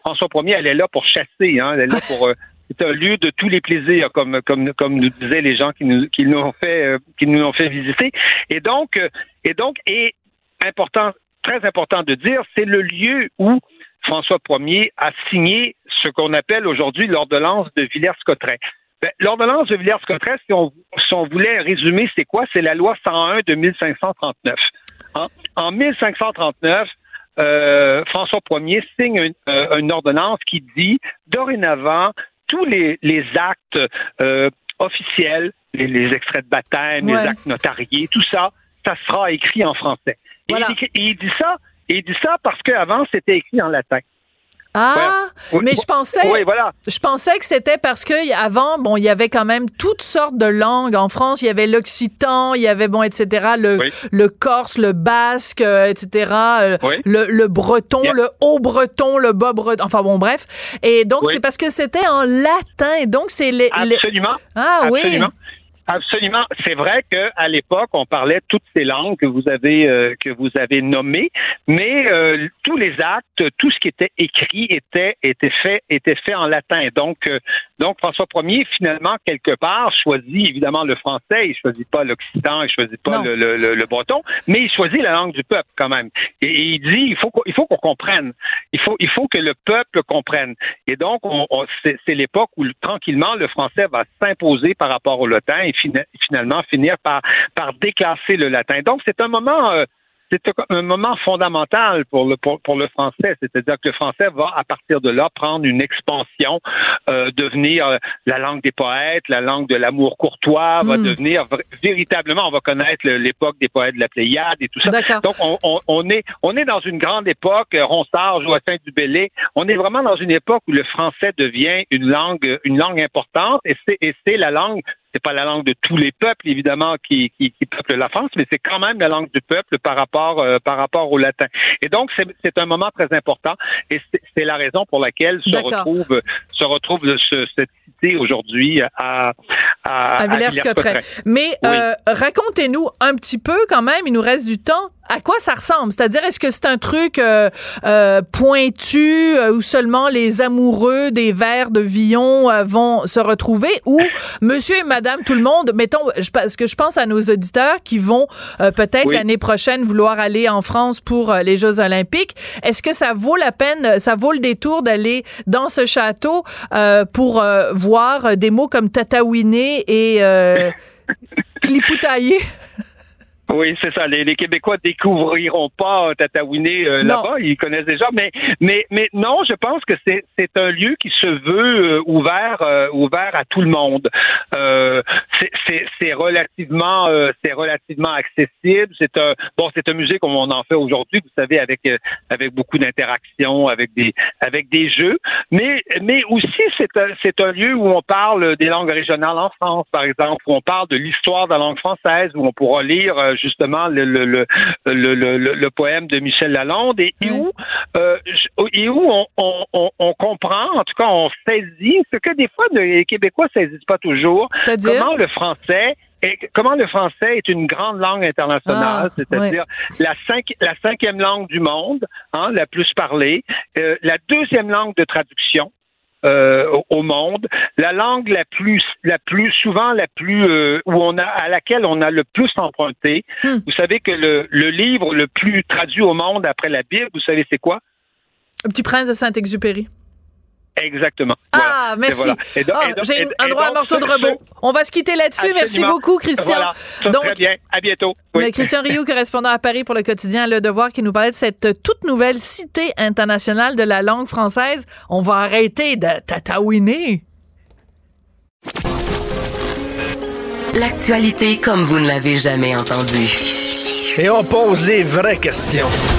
François Ier, elle est là pour chasser, hein, elle est là pour. Euh, (laughs) c'est un lieu de tous les plaisirs, comme comme comme nous disaient les gens qui nous qui nous ont fait euh, qui nous ont fait visiter. Et donc euh, et donc et important très important de dire, c'est le lieu où François Ier a signé ce qu'on appelle aujourd'hui l'ordonnance de Villers-Cotterêts. Ben, l'ordonnance de Villers-Cotterêts, si on, si on voulait résumer, c'est quoi? C'est la loi 101 de 1539. Hein? En 1539, euh, François Ier signe euh, une, ordonnance qui dit dorénavant tous les, actes euh, officiels, les, extraits de baptême, les actes notariés, tout ça, ça sera écrit en français. Et, il, dit ça, et il dit ça parce qu'avant c'était écrit en latin. Ah, mais je pensais, voilà. je pensais que c'était parce que avant, bon, il y avait quand même toutes sortes de langues en France. Il y avait l'occitan, il y avait bon, etc. Le, le corse, le basque, euh, etc. Euh, le, le, breton, le haut breton, le bas breton. Enfin bon, bref. Et donc c'est parce que c'était en latin. Et donc c'est les, absolument. Ah absolument. oui. Absolument. C'est vrai qu'à l'époque, on parlait toutes ces langues que vous avez euh, que vous avez nommées, mais euh, tous les actes, tout ce qui était écrit était était fait était fait en latin. Donc euh, donc François Ier finalement quelque part choisit évidemment le français, il choisit pas l'occitan, il choisit pas le, le, le, breton, mais il choisit la langue du peuple quand même. Et, il dit il faut il faut qu'on comprenne, il faut il faut que le peuple comprenne. Et donc on, c'est l'époque où tranquillement le français va s'imposer par rapport au latin finalement finir par, par déclasser le latin. Donc, c'est un moment euh, c'est un moment fondamental pour le pour, le français, c'est-à-dire que le français va à partir de là prendre une expansion, euh, devenir euh, la langue des poètes, la langue de l'amour courtois, va hmm. devenir véritablement, on va connaître l'époque des poètes de la Pléiade et tout ça. Donc on, on, est on est dans une grande époque, Ronsard, Joachim du Bellay, on est vraiment dans une époque où le français devient une langue une langue importante et c'est et c'est la langue c'est pas la langue de tous les peuples évidemment qui, qui, qui peuplent la France, mais c'est quand même la langue du peuple par rapport euh, par rapport au latin. Et donc c'est un moment très important et c'est la raison pour laquelle se retrouve se retrouve ce, cette cité aujourd'hui à à, à Villers-Cotterêts. Mais euh, racontez-nous un petit peu quand même, il nous reste du temps à quoi ça ressemble? C'est-à-dire, est-ce que c'est un truc euh, euh, pointu euh, où seulement les amoureux des vers de Villon vont se retrouver? Ou monsieur et madame tout le monde, mettons, parce que je pense à nos auditeurs qui vont peut-être l'année prochaine vouloir aller en France pour les Jeux olympiques, est-ce que ça vaut la peine, ça vaut le détour d'aller dans ce château pour voir des mots comme tatouiner et (laughs) clipoutailler? Oui, c'est ça. Les, les, Québécois découvriront pas Tataouiné euh, là-bas, ils connaissent déjà. Mais, mais, mais non, je pense que c'est, c'est un lieu qui se veut euh, ouvert, euh, ouvert à tout le monde. c'est, c'est, c'est relativement, c'est relativement accessible. C'est un, bon, c'est un musée comme on en fait aujourd'hui, vous savez, avec, avec beaucoup d'interactions, avec des, avec des jeux. Mais, mais aussi, c'est un, c'est un lieu où on parle des langues régionales en France, par exemple, où on parle de l'histoire de la langue française, où on pourra lire justement le, le, le, le, le poème de Michel Lalonde et, où, euh, et où on, comprend, en tout cas on saisit ce que des fois les Québécois saisissent pas toujours. Comment le français et comment le français est une grande langue internationale, ah, c'est-à-dire la, la cinquième langue du monde, hein, la plus parlée, euh, la deuxième langue de traduction, euh, au monde. La langue la plus, la plus souvent la plus euh, où on a à laquelle on a le plus emprunté. Hmm. Vous savez que le, le livre le plus traduit au monde après la Bible, vous savez c'est quoi? Le Petit Prince de Saint-Exupéry. Exactement. Ah, merci. Ah, j'ai un droit à un morceau de rebond. On va se quitter là-dessus. Merci beaucoup, Christian. Donc, très bien. À bientôt. Mais Christian Rioux, correspondant à Paris pour le quotidien Le Devoir, qui nous parlait de cette toute nouvelle cité internationale de la langue française. On va arrêter de tataouiner. L'actualité comme vous ne l'avez jamais entendue. Et on pose les vraies questions.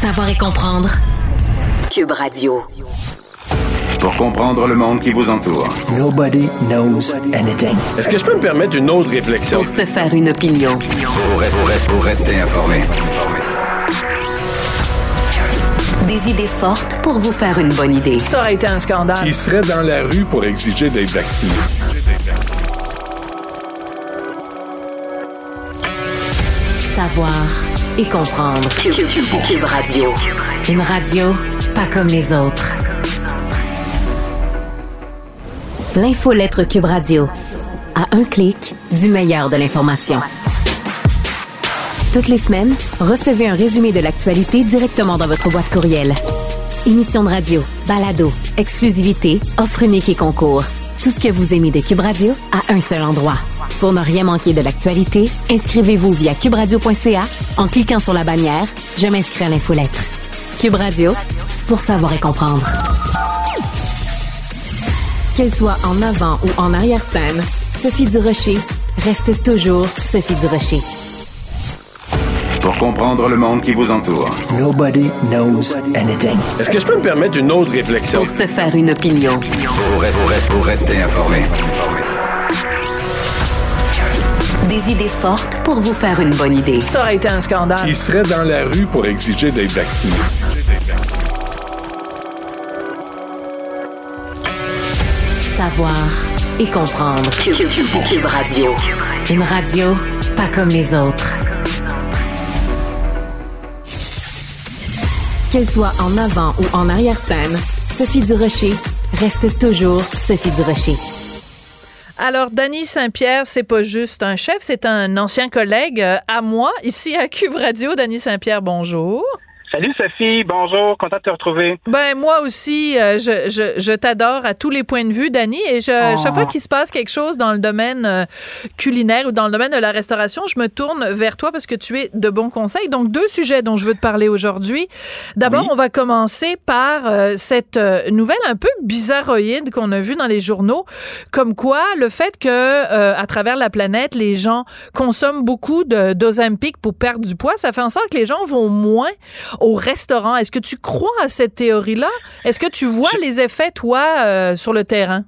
Savoir et comprendre. Cube Radio. Pour comprendre le monde qui vous entoure. Nobody knows anything. Est-ce que je peux me permettre une autre réflexion? Pour se faire une opinion. Pour rester, informé. Des idées fortes pour vous faire une bonne idée. Ça aurait été un scandale. Il serait dans la rue pour exiger d'être vacciné? Savoir et comprendre. Cube, Radio. Une radio pas comme les autres. L'infolettre Cube Radio. À un clic, du meilleur de l'information. Toutes les semaines, recevez un résumé de l'actualité directement dans votre boîte courriel. Émission de radio, balado, exclusivité, offre unique et concours. Tout ce que vous aimez de Cube Radio à un seul endroit. Pour ne rien manquer de l'actualité, inscrivez-vous via cubradio.ca en cliquant sur la bannière Je m'inscris à l'infolettre. Cube Radio, pour savoir et comprendre. Qu'elle soit en avant ou en arrière-scène, Sophie Durocher reste toujours Sophie Durocher. Pour comprendre le monde qui vous entoure. Nobody knows anything. Est-ce que je peux me permettre une autre réflexion? Pour se faire une opinion. Pour rester, pour rester, pour rester informé. Des idées fortes pour vous faire une bonne idée. Ça aurait été un scandale. Il serait dans la rue pour exiger d'être vacciné. Savoir et comprendre. Cube, Radio. Une radio pas comme les autres. Qu'elle soit en avant ou en arrière-scène, Sophie Durocher reste toujours Sophie Durocher. Alors, Danny Saint-Pierre, c'est pas juste un chef, c'est un ancien collègue euh, à moi, ici à Cube Radio. Danny Saint-Pierre, bonjour. Salut Sophie, bonjour, content de te retrouver. Ben moi aussi, euh, je, je, je t'adore à tous les points de vue, Dani. Et je, Oh. chaque fois qu'il se passe quelque chose dans le domaine euh, culinaire ou dans le domaine de la restauration, je me tourne vers toi parce que tu es de bons conseils. Donc deux sujets dont je veux te parler aujourd'hui. D'abord, Oui. on va commencer par euh, cette euh, nouvelle un peu bizarroïde qu'on a vue dans les journaux, comme quoi le fait que euh, à travers la planète, les gens consomment beaucoup de d'Ozempic pour perdre du poids, ça fait en sorte que les gens vont moins au restaurant. Est-ce que tu crois à cette théorie-là? Est-ce que tu vois les effets, toi, euh, sur le terrain?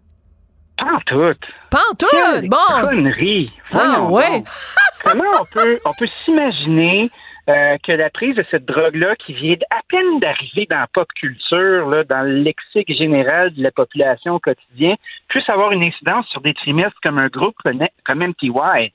Pas en tout. Pas en tout! Quelle Bon! connerie. Ah, ouais. (laughs) Comment on peut, on peut s'imaginer euh, que la prise de cette drogue-là, qui vient à peine d'arriver dans la pop culture, là, dans le lexique général de la population au quotidien, puisse avoir une incidence sur des trimestres comme un groupe comme MTY?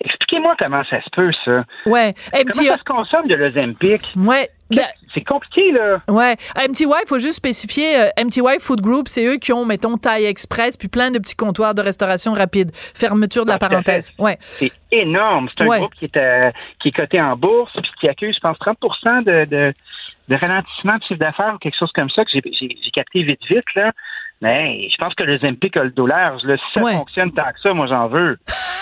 Expliquez-moi comment ça se peut, ça. Ouais. Comment MTY, ça se consomme de l'Ozempic? ouais. Ben, C'est compliqué, là. Ouais, MTY, il faut juste spécifier, euh, MTY Food Group, c'est eux qui ont, mettons, taille express, puis plein de petits comptoirs de restauration rapide. Fermeture de la Ah, parenthèse. Ouais. C'est énorme. C'est un Ouais. groupe qui est, euh, qui est coté en bourse puis qui accueille, je pense, 30 de, de, de ralentissement de chiffre d'affaires ou quelque chose comme ça que j'ai- capté vite, vite. Là. Mais je pense que le Zempic a le dos large. là. Si ça Ouais. fonctionne tant que ça, moi, j'en veux. (laughs)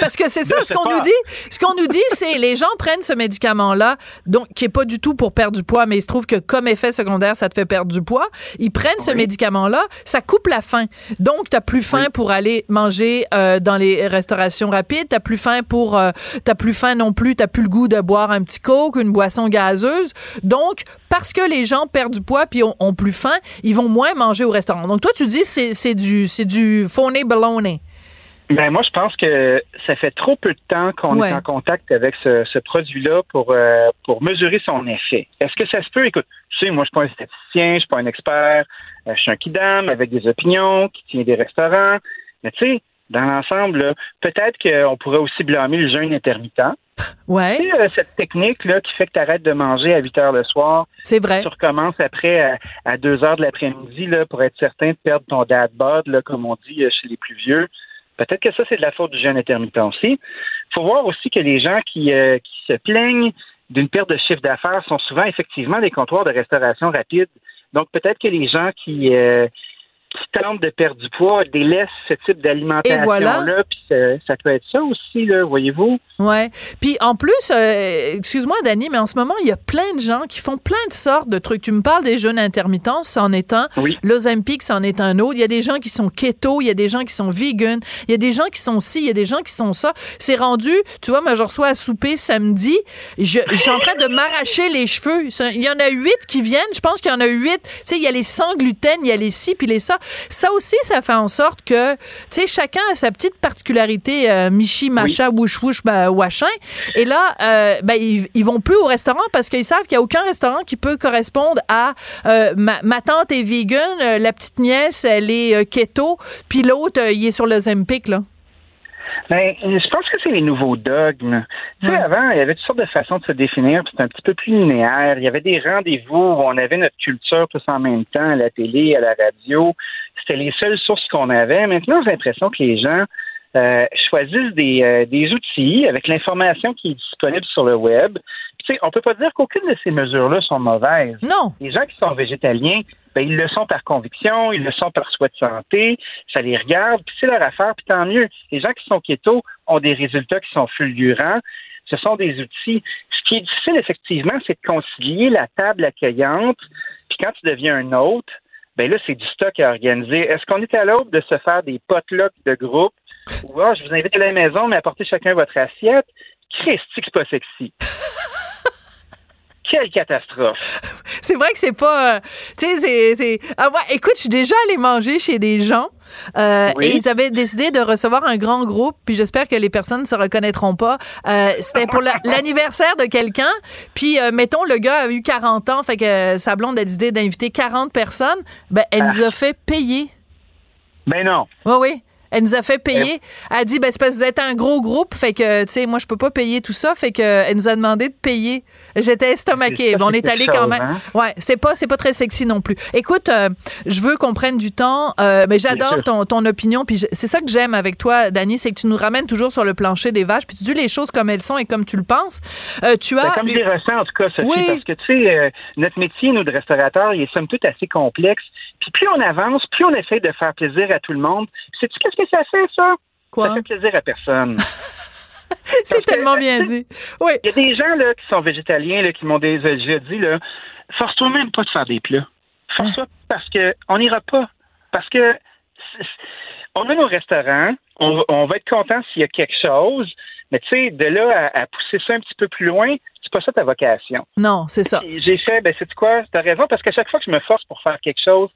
Parce que c'est ça, ce qu'on nous dit, ce qu'on nous dit, c'est les gens prennent ce médicament-là, donc qui est pas du tout pour perdre du poids, mais il se trouve que comme effet secondaire, ça te fait perdre du poids. Ils prennent ce médicament-là, ça coupe la faim. Donc t'as plus faim pour aller manger euh, dans les restaurations rapides, t'as plus faim pour, euh, t'as plus faim non plus, t'as plus le goût de boire un petit coke, une boisson gazeuse. Donc parce que les gens perdent du poids puis ont, ont plus faim, ils vont moins manger au restaurant. Donc toi tu dis c'est c'est du c'est du phony baloney. Ben, moi, je pense que ça fait trop peu de temps qu'on Ouais. est en contact avec ce, ce produit-là pour, euh, pour mesurer son effet. Est-ce que ça se peut? Écoute, tu sais, moi, je suis pas un statisticien, je suis pas un expert, euh, je suis un kidam avec des opinions, qui tient des restaurants. Mais tu sais, dans l'ensemble, peut-être qu'on pourrait aussi blâmer le jeûne intermittent. Ouais, Tu sais, euh, cette technique-là qui fait que tu arrêtes de manger à 8 heures le soir, c'est vrai. tu recommences après à, à 2 heures de l'après-midi là, pour être certain de perdre ton dad bod, là, comme on dit euh, chez les plus vieux. Peut-être que ça, c'est de la faute du jeûne intermittent aussi. faut voir aussi que les gens qui, euh, qui se plaignent d'une perte de chiffre d'affaires sont souvent effectivement des comptoirs de restauration rapide. Donc, peut-être que les gens qui, euh, qui tentent de perdre du poids délaissent ce type d'alimentation-là, voilà. puis ça, ça peut être ça aussi, là, voyez-vous. Ouais. Puis en plus, euh, excuse-moi, Dani, mais en ce moment, il y a plein de gens qui font plein de sortes de trucs. Tu me parles des jeûnes intermittents, c'en est un. Oui. L'Ozempic, c'en est un autre. Il y a des gens qui sont keto, il y a des gens qui sont vegan, il y a des gens qui sont ci, il y a des gens qui sont ça. C'est rendu, tu vois, moi, je reçois à souper samedi. Je, je suis en train de m'arracher les cheveux. Il y en a huit qui viennent. Je pense qu'il y en a huit. Tu sais, il y a les sans gluten, il y a les ci, puis les ça. Ça aussi, ça fait en sorte que, tu sais, chacun a sa petite particularité, euh, Michi, Macha, Wouch, Wouch, bah, Wachin. Et là, euh, ben, ils, ils vont plus au restaurant parce qu'ils savent qu'il n'y a aucun restaurant qui peut correspondre à euh, ma, ma tante est vegan, euh, la petite nièce, elle est keto, puis l'autre, il est sur le Zempic, là. Ben, je pense que c'est les nouveaux dogmes. Tu sais, avant, il y avait toutes sortes de façons de se définir, puis c'était un petit peu plus linéaire. Il y avait des rendez-vous où on avait notre culture tous en même temps, à la télé, à la radio. C'était les seules sources qu'on avait. Maintenant, j'ai l'impression que les gens euh, choisissent des, euh, des outils avec l'information qui est disponible sur le web. Puis, tu sais, on peut pas dire qu'aucune de ces mesures-là sont mauvaises. Non. Les gens qui sont végétaliens, ben, ils le sont par conviction, ils le sont par souhait de santé, ça les regarde, puis c'est leur affaire, puis tant mieux. Les gens qui sont keto ont des résultats qui sont fulgurants. Ce sont des outils. Ce qui est difficile, effectivement, c'est de concilier la table accueillante, puis quand tu deviens un hôte, ben là, c'est du stock à organiser. Est-ce qu'on est à l'aube de se faire des potlucks de groupe? Ou ah, je vous invite à la maison, mais apportez chacun votre assiette? Christy, c'est pas sexy. Quelle catastrophe! (laughs) C'est vrai que c'est pas. euh, tu sais, c'est. Ah ouais, écoute, je suis déjà allée manger chez des gens euh, Oui. et ils avaient décidé de recevoir un grand groupe, puis j'espère que les personnes ne se reconnaîtront pas. Euh, C'était pour la- l'anniversaire de quelqu'un, puis euh, mettons, le gars a eu 40 ans, fait que euh, sa blonde a décidé d'inviter 40 personnes. Ben, elle nous a fait payer. Ben non. Oui, oui. Elle nous a fait payer. Elle a dit, ben, c'est parce que vous êtes un gros groupe, fait que, tu sais, moi, je peux pas payer tout ça, fait que, elle nous a demandé de payer. J'étais estomaquée. On est allé quand même. hein? Ouais, c'est pas, c'est pas très sexy non plus. Écoute, euh, je veux qu'on prenne du temps. Euh, mais j'adore ton, ton opinion. Puis c'est ça que j'aime avec toi, Dani, c'est que tu nous ramènes toujours sur le plancher des vaches. Puis tu dis les choses comme elles sont et comme tu le penses. Euh, tu Ben, as. comme les ressens, en tout cas, Sophie, Oui. parce que, tu sais, euh, notre métier, nous, de restaurateur, il est somme toute assez complexe. Puis plus on avance, plus on essaie de faire plaisir à tout le monde. Sais-tu qu'est-ce que ça fait, ça? Quoi? Ça fait plaisir à personne. (laughs) c'est tellement bien dit. Oui. Il y a des gens là, qui sont végétaliens, là, qui m'ont déjà dit, là, force-toi même pas de faire des plats. Force-toi parce que on n'ira pas. Parce que on a nos restaurants, on, va- on va être content s'il y a quelque chose, mais tu sais, de là à, à pousser ça un petit peu plus loin, c'est pas ça ta vocation. Non, c'est ça. J'ai fait, ben c'est quoi, t'as raison, parce qu'à chaque fois que je me force pour faire quelque chose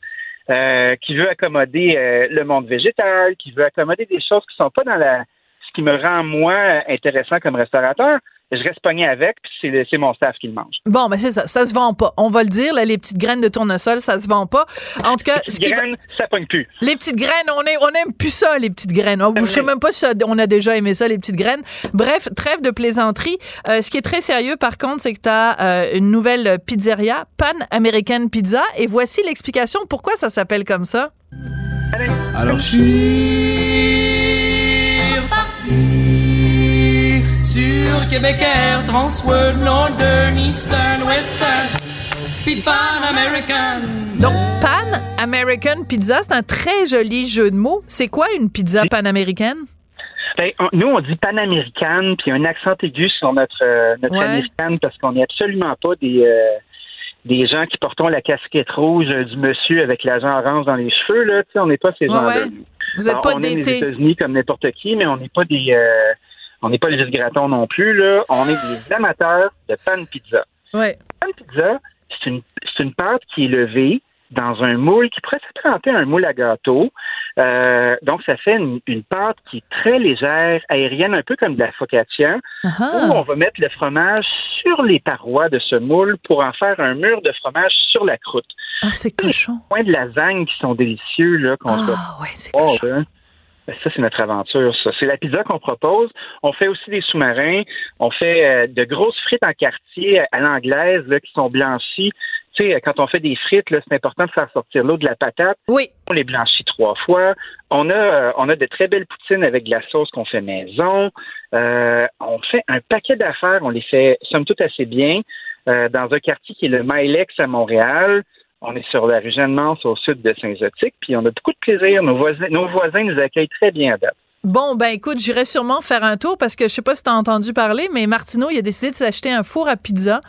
euh, qui veut accommoder euh, le monde végétal, qui veut accommoder des choses qui sont pas dans la ce qui me rend moi intéressant comme restaurateur, je reste pogné avec, puis c'est mon staff qui le mange. Bon, ben c'est ça. Ça se vend pas. On va le dire, là, les petites graines de tournesol, ça se vend pas. En tout cas, qui va- Graines, ça pogne plus. Les petites graines, on, est, on aime plus ça, les petites graines. Oh, Je sais même pas si on a déjà aimé ça, les petites graines. Bref, trêve de plaisanterie. Euh, ce qui est très sérieux, par contre, c'est que tu as une nouvelle pizzeria, Pan American Pizza. Et voici l'explication pourquoi ça s'appelle comme ça. Alors je suis reparti sur Québec Air, Transworld, Northern, Eastern, Western, puis Pan American. Donc, Pan American Pizza, c'est un très joli jeu de mots. C'est quoi une pizza panaméricaine? Ben, on- nous, on dit panaméricaine, puis un accent aigu sur notre, euh, notre Ouais. américaine, parce qu'on n'est absolument pas des, euh, des gens qui portons la casquette rouge du monsieur avec l'agent orange dans les cheveux. Là. On n'est pas ces Ouais, gens-là. ouais. Vous êtes Alors, pas on aime les d'été. États-Unis comme n'importe qui, mais on n'est pas des euh, on n'est pas les gratons non plus. Là. On est des amateurs de pan pizza. Ouais. Pan pizza, c'est une, c'est une pâte qui est levée dans un moule qui pourrait s'apparenter à un moule à gâteau. Euh, donc, ça fait une, une pâte qui est très légère, aérienne, un peu comme de la focaccia, où on va mettre le fromage sur les parois de ce moule pour en faire un mur de fromage sur la croûte. Ah, c'est cochon. Points de lasagne qui sont délicieux, là, qu'on Ah, ouais, c'est Oh, ben, ben, ça, c'est notre aventure, ça. C'est la pizza qu'on propose. On fait aussi des sous-marins. On fait euh, de grosses frites en quartier à l'anglaise là, qui sont blanchies. Tu sais, quand on fait des frites, là, c'est important de faire sortir l'eau de la patate. Oui. On les blanchit trois fois. On a, euh, on a de très belles poutines avec de la sauce qu'on fait maison. Euh, on fait un paquet d'affaires. On les fait, somme toute, assez bien. Euh, dans un quartier qui est le Milex à Montréal. On est sur la rue Jeanne-Mance au sud de Saint-Zotique, puis on a beaucoup de plaisir. Nos voisins, nos voisins nous accueillent très bien à date. Bon, ben écoute, j'irai sûrement faire un tour parce que je sais pas si tu as entendu parler, mais Martineau, il a décidé de s'acheter un four à pizza.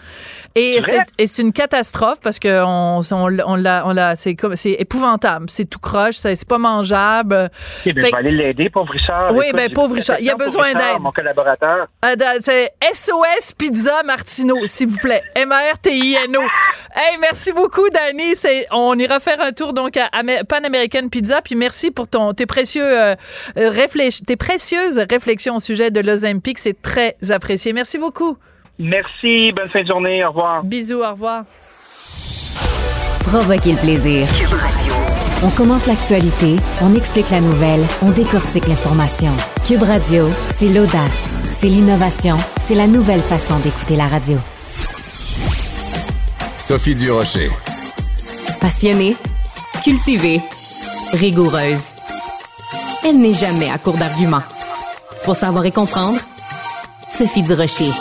Et C'est une catastrophe parce que on, on, on l'a, c'est épouvantable, c'est tout croche, c'est pas mangeable. Eh bien, Fait je vais aller l'aider, pauvre Richard. Oui, Écoute, ben, pauvre Richard. Il a besoin d'aide. Mon collaborateur. Ah, C'est SOS Pizza Martineau, s'il vous plaît. M-A-R-T-I-N-O. Hey, merci beaucoup, Dani. C'est, on ira faire un tour donc à Pan American Pizza. Puis merci pour ton, tes précieux, euh, euh, réfléch- tes précieuses réflexions au sujet de l'Ozempic. C'est très apprécié. Merci beaucoup. Merci, bonne fin de journée, au revoir. Bisous, au revoir. Provoquez le plaisir. On commente l'actualité, on explique la nouvelle, on décortique l'information. Cube Radio, c'est l'audace, c'est l'innovation, c'est la nouvelle façon d'écouter la radio. Sophie Durocher. Passionnée, cultivée, rigoureuse. Elle n'est jamais à court d'arguments. Pour savoir et comprendre, Sophie Durocher.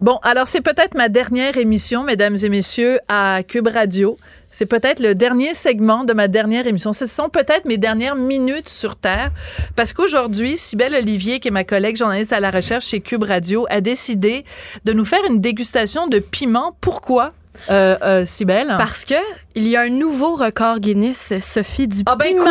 Bon, alors c'est peut-être ma dernière émission, mesdames et messieurs, à Cube Radio. C'est peut-être le dernier segment de ma dernière émission. Ce sont peut-être mes dernières minutes sur Terre. Parce qu'aujourd'hui, Sybelle Olivier, qui est ma collègue journaliste à la recherche chez Cube Radio, a décidé de nous faire une dégustation de piment. Pourquoi? Euh, euh, si belle. Parce que il y a un nouveau record Guinness, Sophie, du Ah ben, piment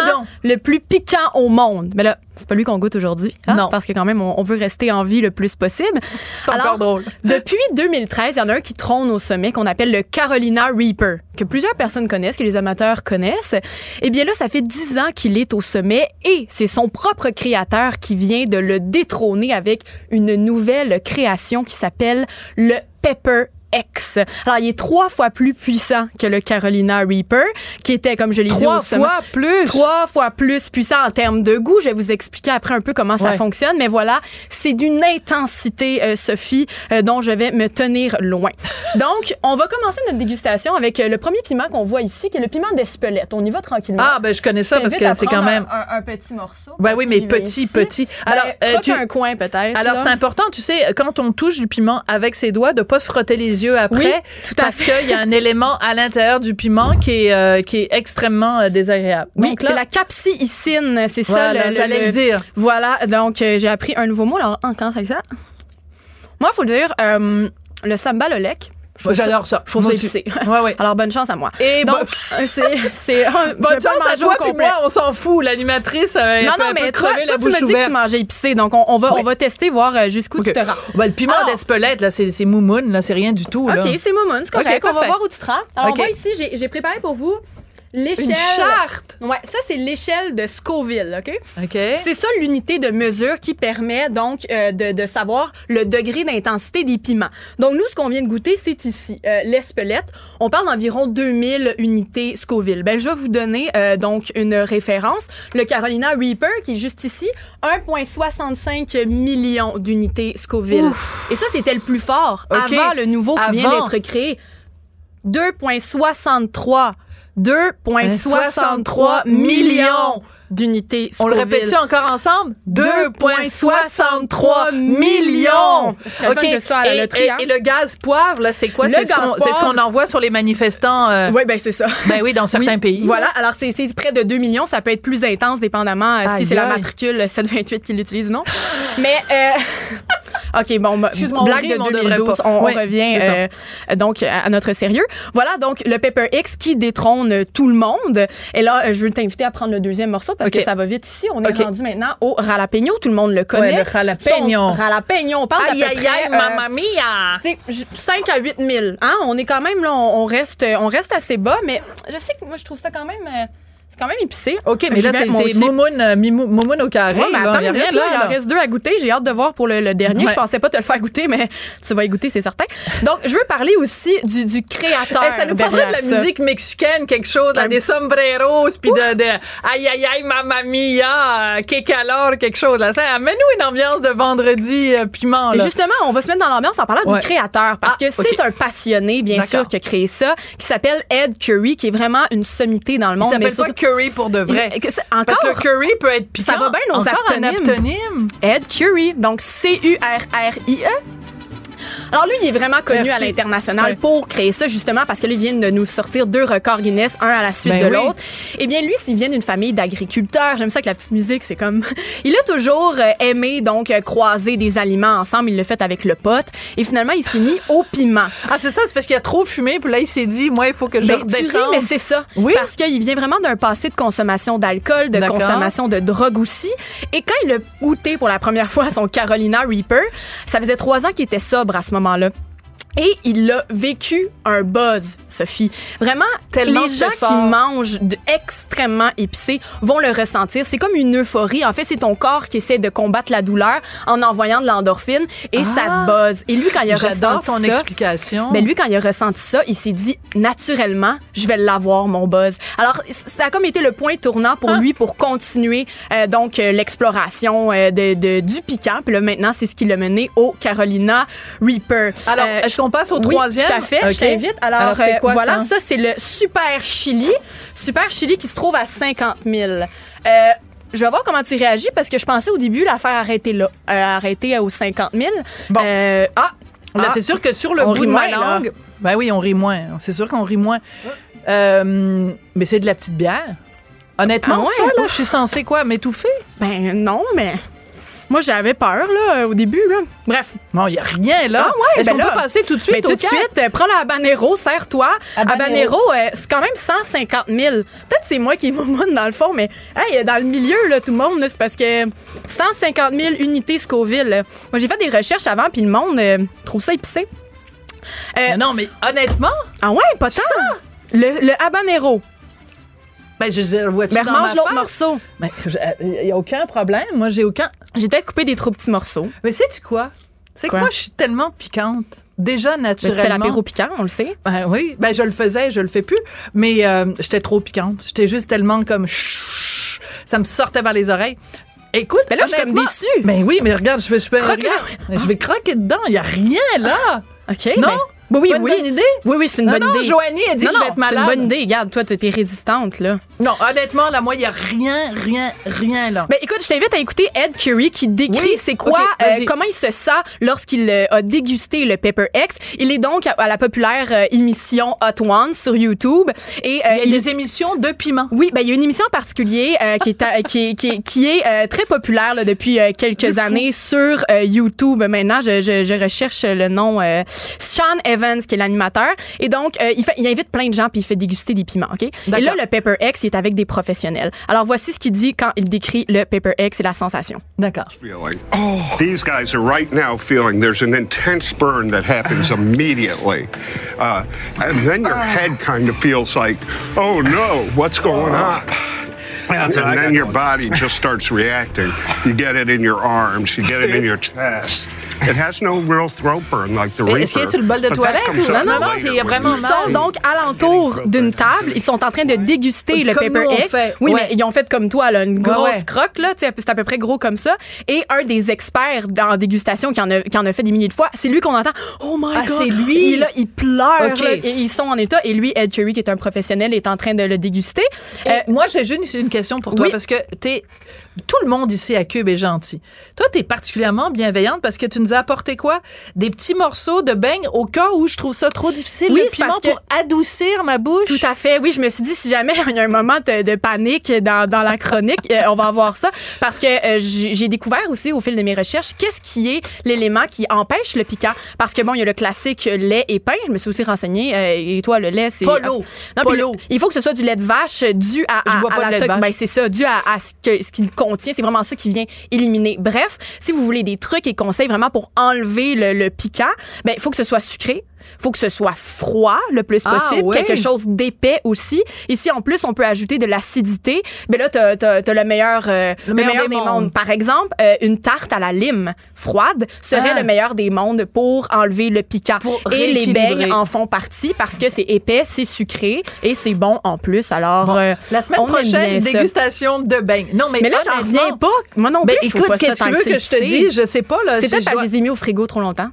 le plus piquant au monde. Mais là, c'est pas lui qu'on goûte aujourd'hui. hein, Non. Parce que quand même, on, on veut rester en vie le plus possible. C'est encore drôle. (laughs) Depuis 2013, il y en a un qui trône au sommet qu'on appelle le Carolina Reaper, que plusieurs personnes connaissent, que les amateurs connaissent. Eh bien là, ça fait 10 ans qu'il est au sommet et c'est son propre créateur qui vient de le détrôner avec une nouvelle création qui s'appelle le Pepper X. Alors, il est trois fois plus puissant que le Carolina Reaper, qui était, comme je l'ai dit, Trois fois plus. Trois fois plus puissant en termes de goût. Je vais vous expliquer après un peu comment ça fonctionne, mais voilà, c'est d'une intensité, euh, Sophie, euh, dont je vais me tenir loin. Donc, on va commencer notre dégustation avec euh, le premier piment qu'on voit ici, qui est le piment d'Espelette. On y va tranquillement. Ah, ben je connais ça parce que c'est quand même. un, un- un petit morceau. Ben oui, mais petit, petit. Alors, Alors, croque tu- un coin peut-être. Alors, c'est important, tu sais, quand on touche du piment avec ses doigts, de pas se frotter les yeux après. Oui, tout à parce qu'il y a un élément à l'intérieur du piment qui est, euh, qui est extrêmement euh, désagréable. Oui, Donc c'est là- la capsaïcine, c'est ça. Voilà, le- j'allais le dire. Voilà, donc euh, j'ai appris un nouveau mot. Alors, en commence avec ça? Moi, il faut le dire, euh, le sambal olek. J'adore ça. Je trouve ça épicé. Ouais, ouais. Alors, bonne chance à moi. Et donc, bon- (laughs) c'est. (laughs) Bonne chance à toi, puis moi, on s'en fout. L'animatrice, euh, elle Non, peut non, mais toi, crever toi la tu me dis que tu mangeais épicé, donc on, on va, on va tester, voir euh, jusqu'où tu te rends. Ben, le piment d'Espelette, là, c'est c'est moumoune, là, c'est rien du tout. Là. OK, c'est Momoun, c'est correct. OK, on va voir où tu te rends. Alors, OK. on va ici, j'ai j'ai préparé pour vous l'échelle. Une charte. Ouais, ça, c'est l'échelle de Scoville, OK? OK. C'est ça l'unité de mesure qui permet donc euh, de, de savoir le degré d'intensité des piments. Donc nous, ce qu'on vient de goûter, c'est ici, euh, l'Espelette. On parle d'environ 2000 unités Scoville. Ben, je vais vous donner euh, donc une référence. Le Carolina Reaper, qui est juste ici, 1,65 millions d'unités Scoville. Et ça, c'était le plus fort OK. avant le nouveau qui vient d'être créé. 2,63 2,63 millions d'unités On le répète-tu encore ensemble? 2,63 millions. Soit à la et, loterie, et- hein. et le gaz poivre, là, c'est quoi? C'est ce qu'on ce envoie sur les manifestants. euh, Oui, ben c'est ça. Ben oui, dans certains Oui. pays. Voilà, alors c'est près de 2 millions. Ça peut être plus intense dépendamment euh, si c'est la matricule 728 qui l'utilise ou non. Mais, euh, (laughs) OK, bon, on blague de mais on devrait 2012, pas. on, on Oui, revient euh, donc à à notre sérieux. Voilà, donc le Pepper X qui détrône tout le monde. Et là, euh, je veux t'inviter à prendre le deuxième morceau parce que ça va vite ici. On est rendu maintenant au jalapeno. Tout le monde le connaît. Ouais, le jalapeno. Son- Jalapeno. On parle Aïe, aïe, aïe, euh, mamma mia! tu sais, j- 5 à 8 000. Hein? On est quand même là, on, on reste, on reste assez bas, mais je sais que moi, je trouve ça quand même, quand même épicé. OK, mais là, c'est c'est moumoune, euh, moumoune au carré. Ouais, mais là. attends, Il rien là, il en reste deux à goûter. J'ai hâte de voir pour le, le dernier. Ouais. Je pensais pas te le faire goûter, mais (laughs) tu vas y goûter, c'est certain. Donc, je veux parler aussi du, du créateur. Ça nous prendrait de la ça. musique mexicaine, quelque chose, là, des sombreros, puis de, de aïe aïe aïe mamma mia, euh, que calor, quelque chose. Là. Ça, amène-nous une ambiance de vendredi euh, piment. Là. Justement, on va se mettre dans l'ambiance en parlant Ouais. du créateur parce Ah, que c'est ok. un passionné, bien sûr, qui a créé ça, qui s'appelle Ed Curry, qui est vraiment une sommité dans le Il monde. s'appelle mais pas surtout- Curry pour de vrai. Il- c'est- Parce encore, que le curry peut être piquant. Ça va bien, nos Encore un aptonymes. aptonyme. Ed Curry, donc C-U-R-R-I-E. Alors lui, il est vraiment connu Merci. à l'international pour créer ça, justement, parce que là, il vient de nous sortir deux records Guinness, un à la suite Ben de oui. l'autre. Eh bien, lui, s'il vient d'une famille d'agriculteurs, j'aime ça que la petite musique, c'est comme... (laughs) il a toujours euh, aimé, donc, euh, croiser des aliments ensemble. Il l'a fait avec le pote. Et finalement, il s'est mis au piment. Ah, c'est ça, c'est parce qu'il a trop fumé, puis là, il s'est dit, moi, il faut que je Ben, tu ris, redescende. mais c'est ça. Oui. Parce qu'il vient vraiment d'un passé de consommation d'alcool, de consommation de drogue aussi. Et quand il a goûté pour la première fois son Carolina Reaper, ça faisait trois ans qu'il était sobre à ce moment-là. Et il a vécu un buzz, Sophie. Vraiment, Tellement les gens fort. qui mangent de extrêmement épicé vont le ressentir. C'est comme une euphorie. En fait, c'est ton corps qui essaie de combattre la douleur en envoyant de l'endorphine et ça Ah. te buzz. Et lui, quand il a ressenti ton ça, explication. ben lui, quand il a ressenti ça, il s'est dit naturellement, je vais l'avoir mon buzz. Alors ça a comme été le point tournant pour lui pour continuer euh, donc euh, l'exploration euh, de, de- du piquant. Puis là maintenant, c'est ce qui l'a mené au Carolina Reaper. Alors, Euh, est-ce qu'on passe au oui, troisième? Tout à fait. Je t'invite. Alors, Alors, c'est euh, quoi, voilà, ça? ça, c'est le super chili, super chili qui se trouve à 50 000. Euh, je vais voir comment tu réagis parce que je pensais au début la faire arrêter là, euh, arrêter aux 50 000. Bon. Euh, ah, Là, ah, c'est sûr que sur le bout rit de ma là. langue, ben oui, on rit moins. C'est sûr qu'on rit moins. Euh, mais c'est de la petite bière. Honnêtement, Ah ouais? ça, là, je suis censée quoi, m'étouffer? Ben non, mais Moi, j'avais peur, là, au début, là. Bref. Bon, il n'y a rien là. Ah ouais, Est-ce ben qu'on peut passer tout de suite ben, au tout de suite, euh, prends la habanero, serre-toi. Habanero. Euh, c'est quand même 150 000. Peut-être c'est moi qui (laughs) est moumoune dans le fond, mais hey, dans le milieu, là, tout le monde, c'est parce que 150 000 unités Scoville. là. Moi, j'ai fait des recherches avant, puis le monde euh, trouve ça épicé. Euh, non, mais honnêtement. Ah ouais, pas tant. Le, le habanero. Ben, je vois-tu Ben, dans remange ma l'autre face? morceau. Ben, il n'y a aucun problème. Moi, j'ai aucun. J'ai peut-être coupé des trop petits morceaux. Mais sais-tu quoi? C'est que Quoi? moi, je suis tellement piquante. Déjà, Ben, tu naturellement. fais l'apéro piquant, on le sait. Ben oui, ben je le faisais, je le fais plus, mais euh, j'étais trop piquante. J'étais juste tellement comme chut, ça me sortait vers les oreilles. Écoute, Mais là, je suis comme honnêtement- déçue. Ben oui, mais regarde, je vais, je Croque-le. regarde, je vais croquer dedans. Il y a rien là. OK. Non? ben, oui, C'est oui, pas une oui. bonne idée? Oui, oui, c'est une Non, bonne non, idée. Joanie a dit non, que je vais être malade. C'est une bonne idée. Regarde, toi, t'es résistante, là. Non, honnêtement, là, moi, il y a rien, rien, rien là. Ben écoute, je t'invite à écouter Ed Curry qui décrit Oui, c'est quoi, ok, euh, comment il se sent lorsqu'il euh, a dégusté le Pepper X. Il est donc à, à la populaire euh, émission Hot Ones sur YouTube et euh, il y a des émissions de piment. Oui, ben il y a une émission en particulier euh, qui est à- (laughs) qui est qui est, qui est, euh, très populaire là, depuis quelques années sur YouTube. Maintenant, je, je, je recherche le nom euh, Sean Evans qui est l'animateur et donc euh, il fait il invite plein de gens puis il fait déguster des piments, OK? Et là le Pepper X, il est avec des professionnels. Alors voici ce qu'il dit quand il décrit le Pepper X et la sensation. D'accord. feeling. These guys are right now feeling there's an intense burn that happens (laughs) immediately. Uh, and then your head kind of feels like, oh no, what's going on? And then your body just starts reacting. You get it in your arms, you get it in your chest. It has no real throat burn like the Est-ce qu'il est sur le bol de toilette ou- Non, non, non, il y a vraiment Ils sont donc alentour d'une table. Ils sont en train de déguster le Comme Pepper nous, on X. fait. Oui, Ouais. mais ils ont fait comme toi, là, une grosse ouais. croque, là. tu sais, C'est à peu près gros comme ça. Et un des experts en dégustation qui en a, qui en a fait des milliers de fois, c'est lui qu'on entend. Oh my Ah, God! c'est lui? Et là, il pleure. Et ils sont en état. Et lui, Ed Curry, qui est un professionnel, est en train de le déguster. Et Euh, moi, j'ai juste une question pour toi oui. parce que t'es tout le monde ici à Cube est gentil. Toi, t'es particulièrement bienveillante parce que tu nous as apporté quoi? Des petits morceaux de beignes au cas où je trouve ça trop difficile Oui, le piment que- pour adoucir ma bouche? Tout à fait. Oui, je me suis dit, si jamais (laughs) il y a un moment de, de panique dans, dans la chronique, euh, on va avoir ça. Parce que euh, j'ai découvert aussi au fil de mes recherches qu'est-ce qui est l'élément qui empêche le piquant. Parce que bon, il y a le classique lait et pain. Je me suis aussi renseignée. euh, et toi, le lait, c'est. Pas l'eau. Non, Pas l'eau. Il faut que ce soit du lait de vache dû à, Je à- bois à pas de la lait de vache. Ben, c'est ça, dû à, à ce qu'il C'est vraiment ça qui vient éliminer. Bref, si vous voulez des trucs et conseils vraiment pour enlever le, le piquant, ben, il faut que ce soit sucré. Faut que ce soit froid le plus Ah, possible, quelque chose d'épais aussi. Ici, en plus, on peut ajouter de l'acidité. Mais là, t'as as, le meilleur, euh, le meilleur, des, mondes. Par exemple, euh, une tarte à la lime froide serait Ah. le meilleur des mondes pour enlever le piquant. et les beignes en font partie parce que c'est épais, c'est sucré et c'est bon en plus. Alors, euh, La semaine on prochaine, dégustation de beignes. Non, mais Mais là, j'en reviens pas. Moi non Ben, plus, je trouve écoute, qu'est-ce que tu veux que je te dise? Je sais pas, là. C'est peut-être je parce que je les ai mis au frigo trop longtemps.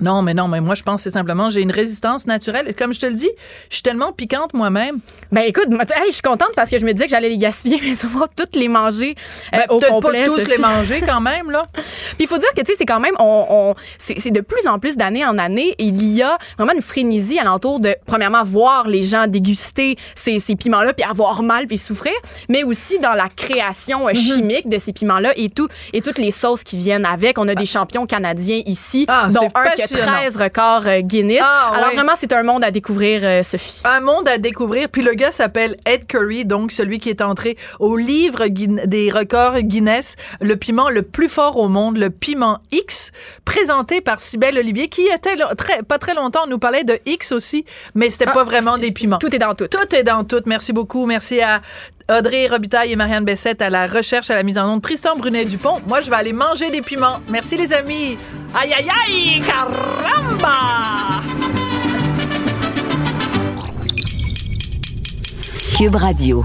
Non, mais non, mais moi, je pense que c'est simplement, j'ai une résistance naturelle. Comme je te le dis, je suis tellement piquante moi-même. Ben écoute, moi, hey, je suis contente parce que je me disais que j'allais les gaspiller, (laughs) mais ça va toutes les manger euh, Ben, au complet. pas tous les manger quand même, là. (laughs) Puis il faut dire que tu sais, c'est quand même, on, on- c'est de plus en plus d'année en année, il y a vraiment une frénésie alentour de, premièrement, voir les gens déguster ces, ces piments-là, puis avoir mal, puis souffrir, mais aussi dans la création euh, Mhm. chimique de ces piments-là et tout, et toutes les sauces qui viennent avec. On a des champions canadiens ici, Ah, dont un. 13 records euh, Guinness. Ah, Alors vraiment, c'est un monde à découvrir, euh, Sophie. Un monde à découvrir. Puis le gars s'appelle Ed Curry, donc celui qui est entré au livre des records Guinness, le piment le plus fort au monde, le piment X, présenté par Cybelle Olivier, qui était très, pas très longtemps, on nous parlait de X aussi, mais c'était Ah, pas vraiment des piments. Tout est dans tout. Tout est dans tout. Merci beaucoup. Merci à Audrey Robitaille et Marianne Bessette à la recherche, à la mise en onde. Tristan Brunet-Dupont. Moi, je vais aller manger des piments. Merci, les amis. Aïe, aïe, aïe, caramba! Cube Radio.